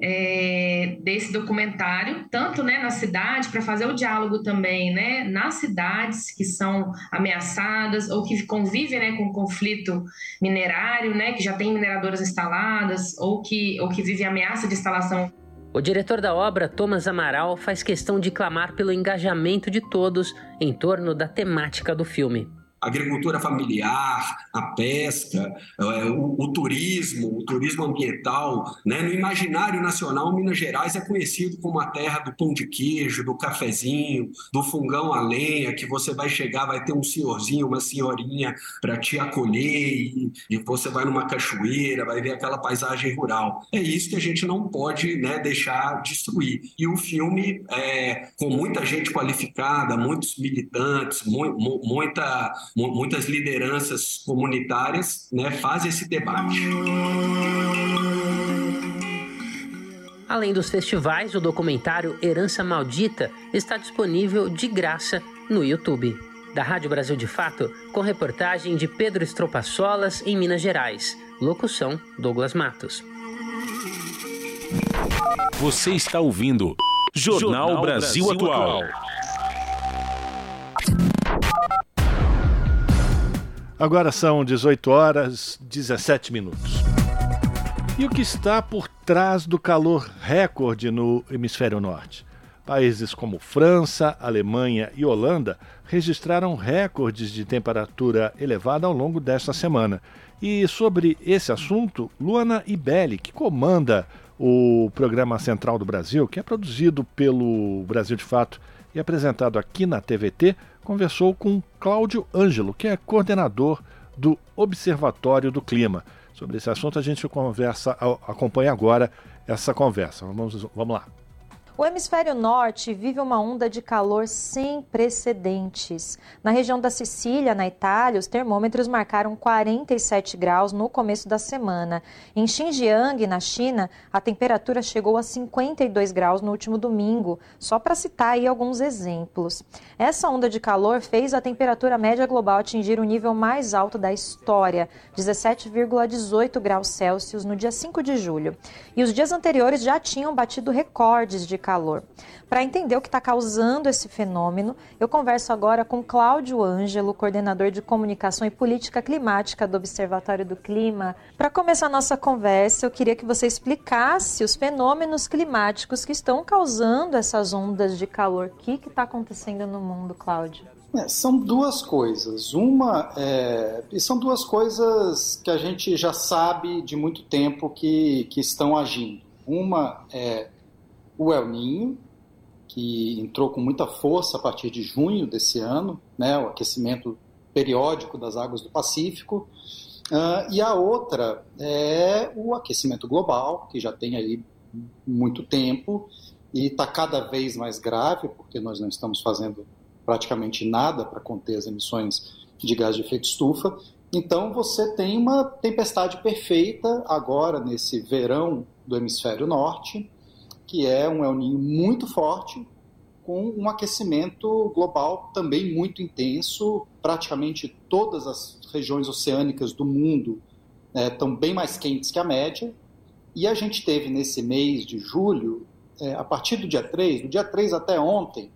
é, desse documentário, tanto né, na cidade, para fazer o diálogo também né, nas cidades que são ameaçadas ou que convivem né, com conflito minerário, né, que já tem mineradoras instaladas ou que, ou que vivem ameaça de instalação. O diretor da obra, Thomas Amaral, faz questão de clamar pelo engajamento de todos em torno da temática do filme agricultura familiar, a pesca, é, o, o, turismo, o turismo ambiental. Né? No imaginário nacional, Minas Gerais é conhecido como a terra do pão de queijo, do cafezinho, do fungão a lenha, que você vai chegar, vai ter um senhorzinho, uma senhorinha para te acolher e, e, você vai numa cachoeira, vai ver aquela paisagem rural. É isso que a gente não pode né, deixar destruir. E o filme, é, com muita gente qualificada, muitos militantes, mu muita muitas lideranças comunitárias né, fazem esse debate. Além dos festivais, o documentário Herança Maldita está disponível de graça no YouTube. Da Rádio Brasil de Fato, com reportagem de Pedro Estropaçolas, em Minas Gerais. Locução: Douglas Matos. Você está ouvindo Jornal, Jornal Brasil, Brasil Atual. Atual. Agora são 18 horas 17 minutos. E o que está por trás do calor recorde no hemisfério norte? Países como França, Alemanha e Holanda registraram recordes de temperatura elevada ao longo desta semana. E sobre esse assunto, Luana Ibelli, que comanda o programa Central do Brasil, que é produzido pelo Brasil de Fato e apresentado aqui na TVT, conversou com Cláudio Ângelo, que é coordenador do Observatório do Clima. Sobre esse assunto a gente conversa, acompanha agora essa conversa. Vamos, vamos lá. O hemisfério norte vive uma onda de calor sem precedentes. Na região da Sicília, na Itália, os termômetros marcaram 47 graus no começo da semana. Em Xinjiang, na China, a temperatura chegou a 52 graus no último domingo, só para citar aí alguns exemplos. Essa onda de calor fez a temperatura média global atingir o nível mais alto da história, 17,18 graus Celsius no dia 5 de julho. E os dias anteriores já tinham batido recordes de calor. Para entender o que está causando esse fenômeno, eu converso agora com Cláudio Ângelo, coordenador de comunicação e política climática do Observatório do Clima. Para começar a nossa conversa, eu queria que você explicasse os fenômenos climáticos que estão causando essas ondas de calor. O que está acontecendo no mundo, Cláudio? É, são duas coisas. Uma, é, e são duas coisas que a gente já sabe de muito tempo que, que estão agindo. Uma é o El Ninho, que entrou com muita força a partir de junho desse ano, né, o aquecimento periódico das águas do Pacífico. Uh, e a outra é o aquecimento global, que já tem aí muito tempo e está cada vez mais grave, porque nós não estamos fazendo praticamente nada para conter as emissões de gás de efeito estufa. Então você tem uma tempestade perfeita agora nesse verão do hemisfério norte, que é um El Niño muito forte, com um aquecimento global também muito intenso. Praticamente todas as regiões oceânicas do mundo é, estão bem mais quentes que a média. E a gente teve nesse mês de julho, é, a partir do dia 3, do dia 3 até ontem,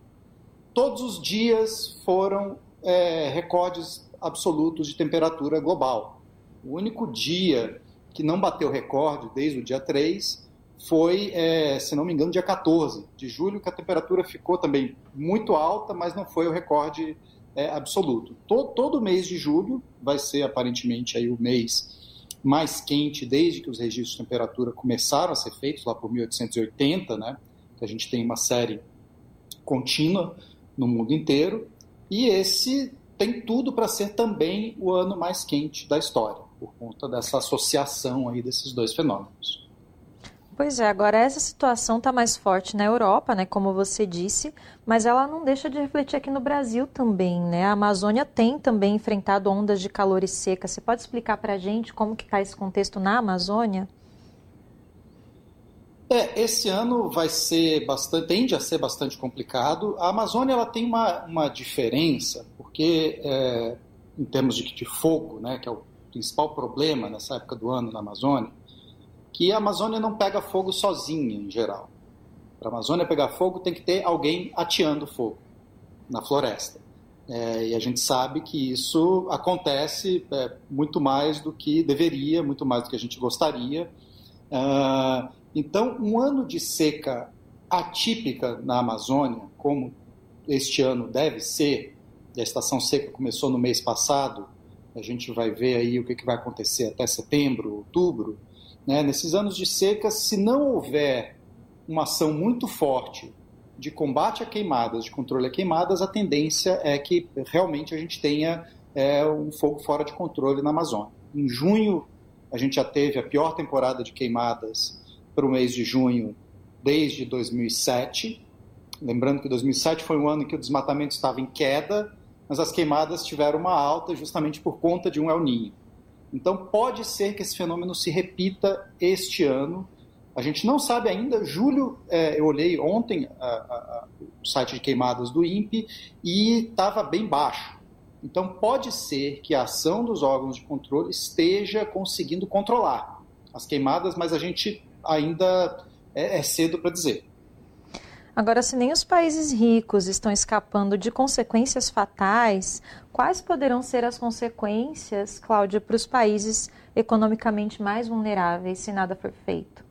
todos os dias foram é, recordes absolutos de temperatura global. O único dia que não bateu recorde desde o dia 3 foi, é, se não me engano, dia 14 de julho, que a temperatura ficou também muito alta, mas não foi o recorde é, absoluto. Todo, todo mês de julho vai ser aparentemente aí o mês mais quente desde que os registros de temperatura começaram a ser feitos, lá por 1880, né? A gente tem uma série contínua no mundo inteiro. E esse tem tudo para ser também o ano mais quente da história, por conta dessa associação aí desses dois fenômenos. Pois é, agora essa situação está mais forte na Europa, né, como você disse, mas ela não deixa de refletir aqui no Brasil também, né? A Amazônia tem também enfrentado ondas de calor e seca. Você pode explicar para a gente como que está esse contexto na Amazônia? É, esse ano vai ser bastante, tende a ser bastante complicado. A Amazônia ela tem uma, uma diferença, porque é, em termos de, de fogo, né, que é o principal problema nessa época do ano na Amazônia, que a Amazônia não pega fogo sozinha em geral. Para a Amazônia pegar fogo tem que ter alguém ateando fogo na floresta. É, e a gente sabe que isso acontece é, muito mais do que deveria, muito mais do que a gente gostaria. Uh, então, um ano de seca atípica na Amazônia, como este ano deve ser, e a estação seca começou no mês passado, a gente vai ver aí o que, que vai acontecer até setembro, outubro. Né? Nesses anos de seca, se não houver uma ação muito forte de combate a queimadas, de controle a queimadas, a tendência é que realmente a gente tenha é, um fogo fora de controle na Amazônia. Em junho, a gente já teve a pior temporada de queimadas para o mês de junho desde 2007. Lembrando que 2007 foi um ano em que o desmatamento estava em queda, mas as queimadas tiveram uma alta justamente por conta de um El Niño. Então pode ser que esse fenômeno se repita este ano. A gente não sabe ainda. Julho, é, eu olhei ontem a, a, a, o site de queimadas do INPE e estava bem baixo. Então pode ser que a ação dos órgãos de controle esteja conseguindo controlar as queimadas, mas a gente ainda é, é cedo para dizer. Agora, se nem os países ricos estão escapando de consequências fatais, quais poderão ser as consequências, Cláudia, para os países economicamente mais vulneráveis se nada for feito?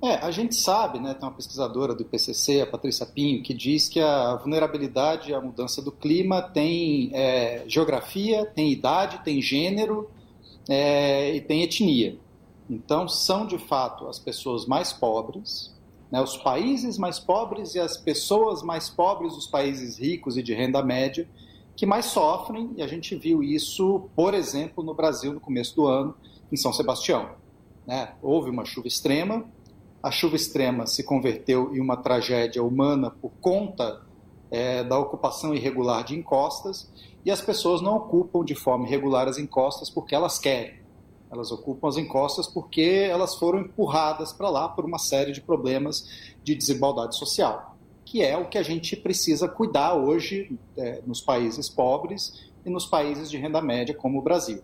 É, a gente sabe, né, tem uma pesquisadora do IPCC, a Patrícia Pinho, que diz que a vulnerabilidade à mudança do clima tem é, geografia, tem idade, tem gênero é, e tem etnia. Então, são de fato as pessoas mais pobres, né, os países mais pobres e as pessoas mais pobres, os países ricos e de renda média, que mais sofrem, e a gente viu isso, por exemplo, no Brasil no começo do ano, em São Sebastião. Né? Houve uma chuva extrema, a chuva extrema se converteu em uma tragédia humana por conta é, da ocupação irregular de encostas, e as pessoas não ocupam de forma irregular as encostas porque elas querem. Elas ocupam as encostas porque elas foram empurradas para lá por uma série de problemas de desigualdade social, que é o que a gente precisa cuidar hoje é, nos países pobres e nos países de renda média, como o Brasil.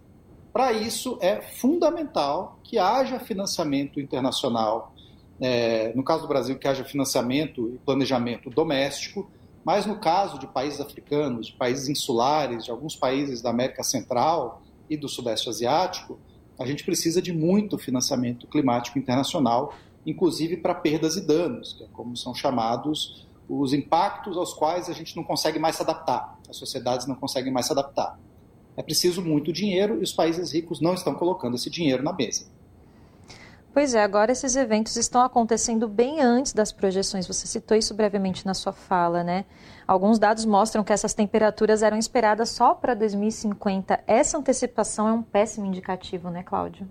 Para isso, é fundamental que haja financiamento internacional é, no caso do Brasil, que haja financiamento e planejamento doméstico, mas no caso de países africanos, de países insulares, de alguns países da América Central e do Sudeste Asiático, a gente precisa de muito financiamento climático internacional, inclusive para perdas e danos, que é como são chamados os impactos aos quais a gente não consegue mais se adaptar, as sociedades não conseguem mais se adaptar. É preciso muito dinheiro e os países ricos não estão colocando esse dinheiro na mesa. Pois é, agora esses eventos estão acontecendo bem antes das projeções. Você citou isso brevemente na sua fala, né? Alguns dados mostram que essas temperaturas eram esperadas só para 2050. Essa antecipação é um péssimo indicativo, né, Cláudio?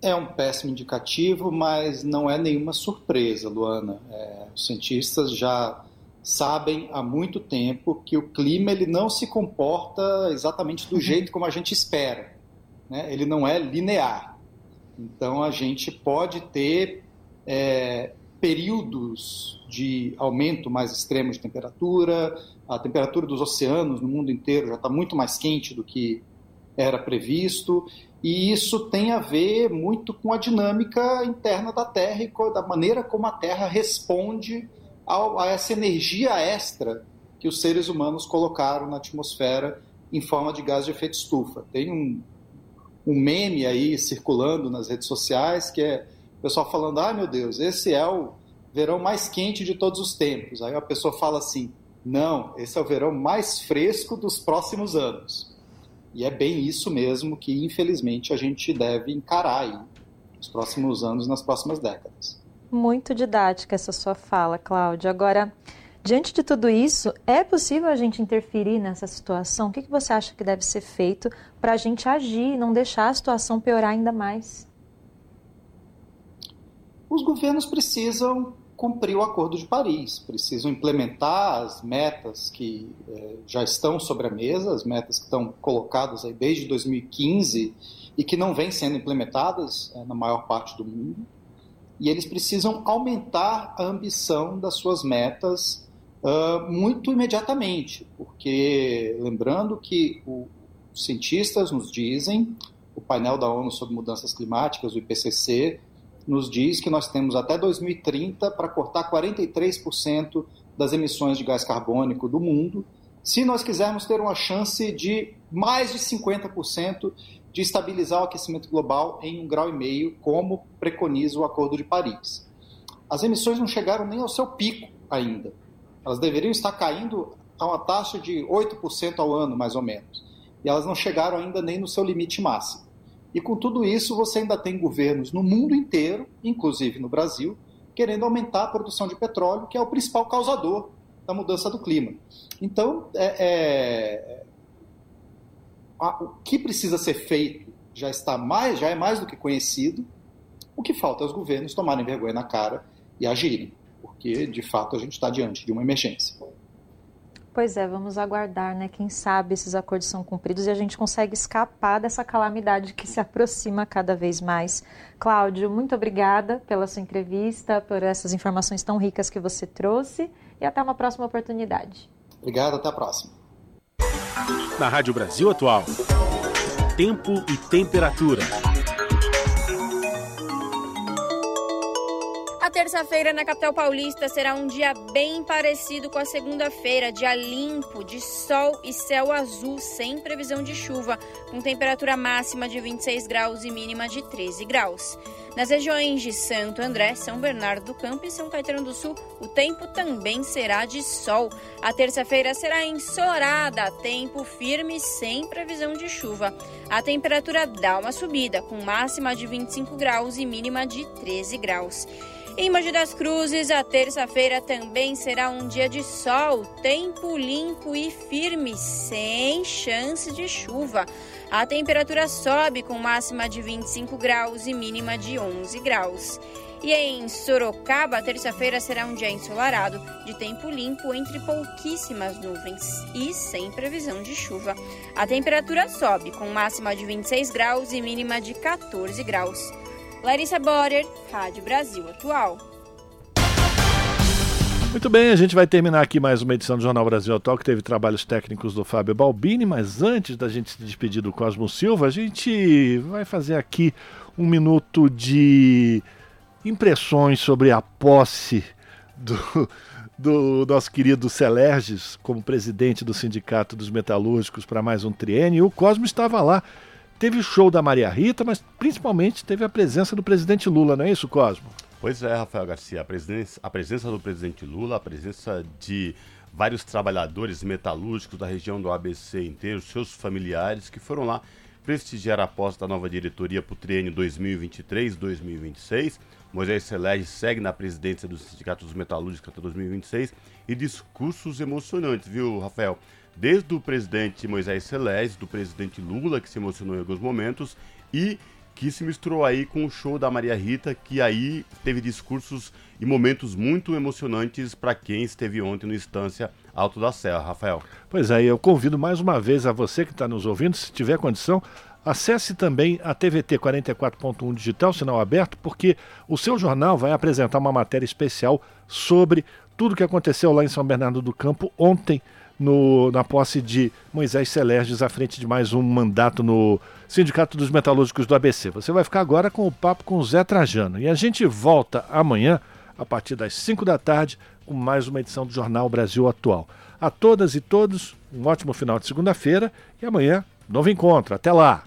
É um péssimo indicativo, mas não é nenhuma surpresa, Luana. É, os cientistas já sabem há muito tempo que o clima ele não se comporta exatamente do uhum. jeito como a gente espera. Né? Ele não é linear. Então a gente pode ter é, períodos de aumento mais extremo de temperatura, a temperatura dos oceanos no mundo inteiro já está muito mais quente do que era previsto, e isso tem a ver muito com a dinâmica interna da Terra e da maneira como a Terra responde a essa energia extra que os seres humanos colocaram na atmosfera em forma de gás de efeito estufa. Tem um, um meme aí circulando nas redes sociais que é o pessoal falando: ah, meu Deus, esse é o verão mais quente de todos os tempos. Aí a pessoa fala assim: não, esse é o verão mais fresco dos próximos anos. E é bem isso mesmo que, infelizmente, a gente deve encarar aí nos próximos anos, nas próximas décadas. Muito didática essa sua fala, Cláudia. Agora, Diante de tudo isso, é possível a gente interferir nessa situação? O que, você acha que deve ser feito para a gente agir e não deixar a situação piorar ainda mais? Os governos precisam cumprir o Acordo de Paris, precisam implementar as metas que eh, já estão sobre a mesa, as metas que estão colocadas aí desde 2015 e que não vêm sendo implementadas eh, na maior parte do mundo. E eles precisam aumentar a ambição das suas metas uh, muito imediatamente, porque lembrando que o, os cientistas nos dizem, o painel da ONU sobre mudanças climáticas, o IPCC, nos diz que nós temos até 2030 para cortar 43% das emissões de gás carbônico do mundo, se nós quisermos ter uma chance de mais de 50% de estabilizar o aquecimento global em um grau e meio, como preconiza o Acordo de Paris. As emissões não chegaram nem ao seu pico ainda. Elas deveriam estar caindo a uma taxa de 8% ao ano, mais ou menos. E elas não chegaram ainda nem no seu limite máximo. E com tudo isso, você ainda tem governos no mundo inteiro, inclusive no Brasil, querendo aumentar a produção de petróleo, que é o principal causador da mudança do clima. Então, é, é, a, o que precisa ser feito já está mais, já é mais do que conhecido. O que falta é os governos tomarem vergonha na cara e agirem porque de fato a gente está diante de uma emergência. Pois é, vamos aguardar, né? Quem sabe esses acordos são cumpridos e a gente consegue escapar dessa calamidade que se aproxima cada vez mais. Cláudio, muito obrigada pela sua entrevista, por essas informações tão ricas que você trouxe e até uma próxima oportunidade. Obrigado, até a próxima. Na Rádio Brasil Atual, tempo e temperatura. Terça-feira na capital paulista será um dia bem parecido com a segunda-feira, dia limpo, de sol e céu azul, sem previsão de chuva, com temperatura máxima de 26 graus e mínima de 13 graus. Nas regiões de Santo André, São Bernardo do Campo e São Caetano do Sul, o tempo também será de sol. A terça-feira será ensolarada, tempo firme sem previsão de chuva. A temperatura dá uma subida, com máxima de 25 graus e mínima de 13 graus. Em Mogi das Cruzes, a terça-feira também será um dia de sol, tempo limpo e firme, sem chance de chuva. A temperatura sobe com máxima de 25 graus e mínima de 11 graus. E em Sorocaba, terça-feira será um dia ensolarado, de tempo limpo entre pouquíssimas nuvens e sem previsão de chuva. A temperatura sobe com máxima de 26 graus e mínima de 14 graus. Larissa Borer, Rádio Brasil Atual. Muito bem, a gente vai terminar aqui mais uma edição do Jornal Brasil Atual, que teve trabalhos técnicos do Fábio Balbini, mas antes da gente se despedir do Cosmo Silva, a gente vai fazer aqui um minuto de impressões sobre a posse do, do nosso querido Celerges como presidente do Sindicato dos Metalúrgicos para mais um triênio. E o Cosmo estava lá. Teve o show da Maria Rita, mas principalmente teve a presença do presidente Lula, não é isso, Cosmo? Pois é, Rafael Garcia, a presença, a presença do presidente Lula, a presença de vários trabalhadores metalúrgicos da região do ABC inteiro, seus familiares, que foram lá prestigiar a posse da nova diretoria para o triênio 2023-2026. Moisés Celeste segue na presidência do Sindicato dos Metalúrgicos até 2026 e discursos emocionantes, viu, Rafael? Desde o presidente Moisés Celeste, do presidente Lula, que se emocionou em alguns momentos, e que se misturou aí com o show da Maria Rita, que aí teve discursos e momentos muito emocionantes para quem esteve ontem no Estância Alto da Serra, Rafael. Pois é, eu convido mais uma vez a você que está nos ouvindo, se tiver condição, acesse também a TVT 44.1 Digital, sinal aberto, porque o seu jornal vai apresentar uma matéria especial sobre tudo que aconteceu lá em São Bernardo do Campo ontem no, na posse de Moisés Celerges à frente de mais um mandato no Sindicato dos Metalúrgicos do ABC. Você vai ficar agora com o papo com o Zé Trajano. E a gente volta amanhã, a partir das 5 da tarde, com mais uma edição do Jornal Brasil Atual. A todas e todos, um ótimo final de segunda-feira e amanhã, novo encontro. Até lá!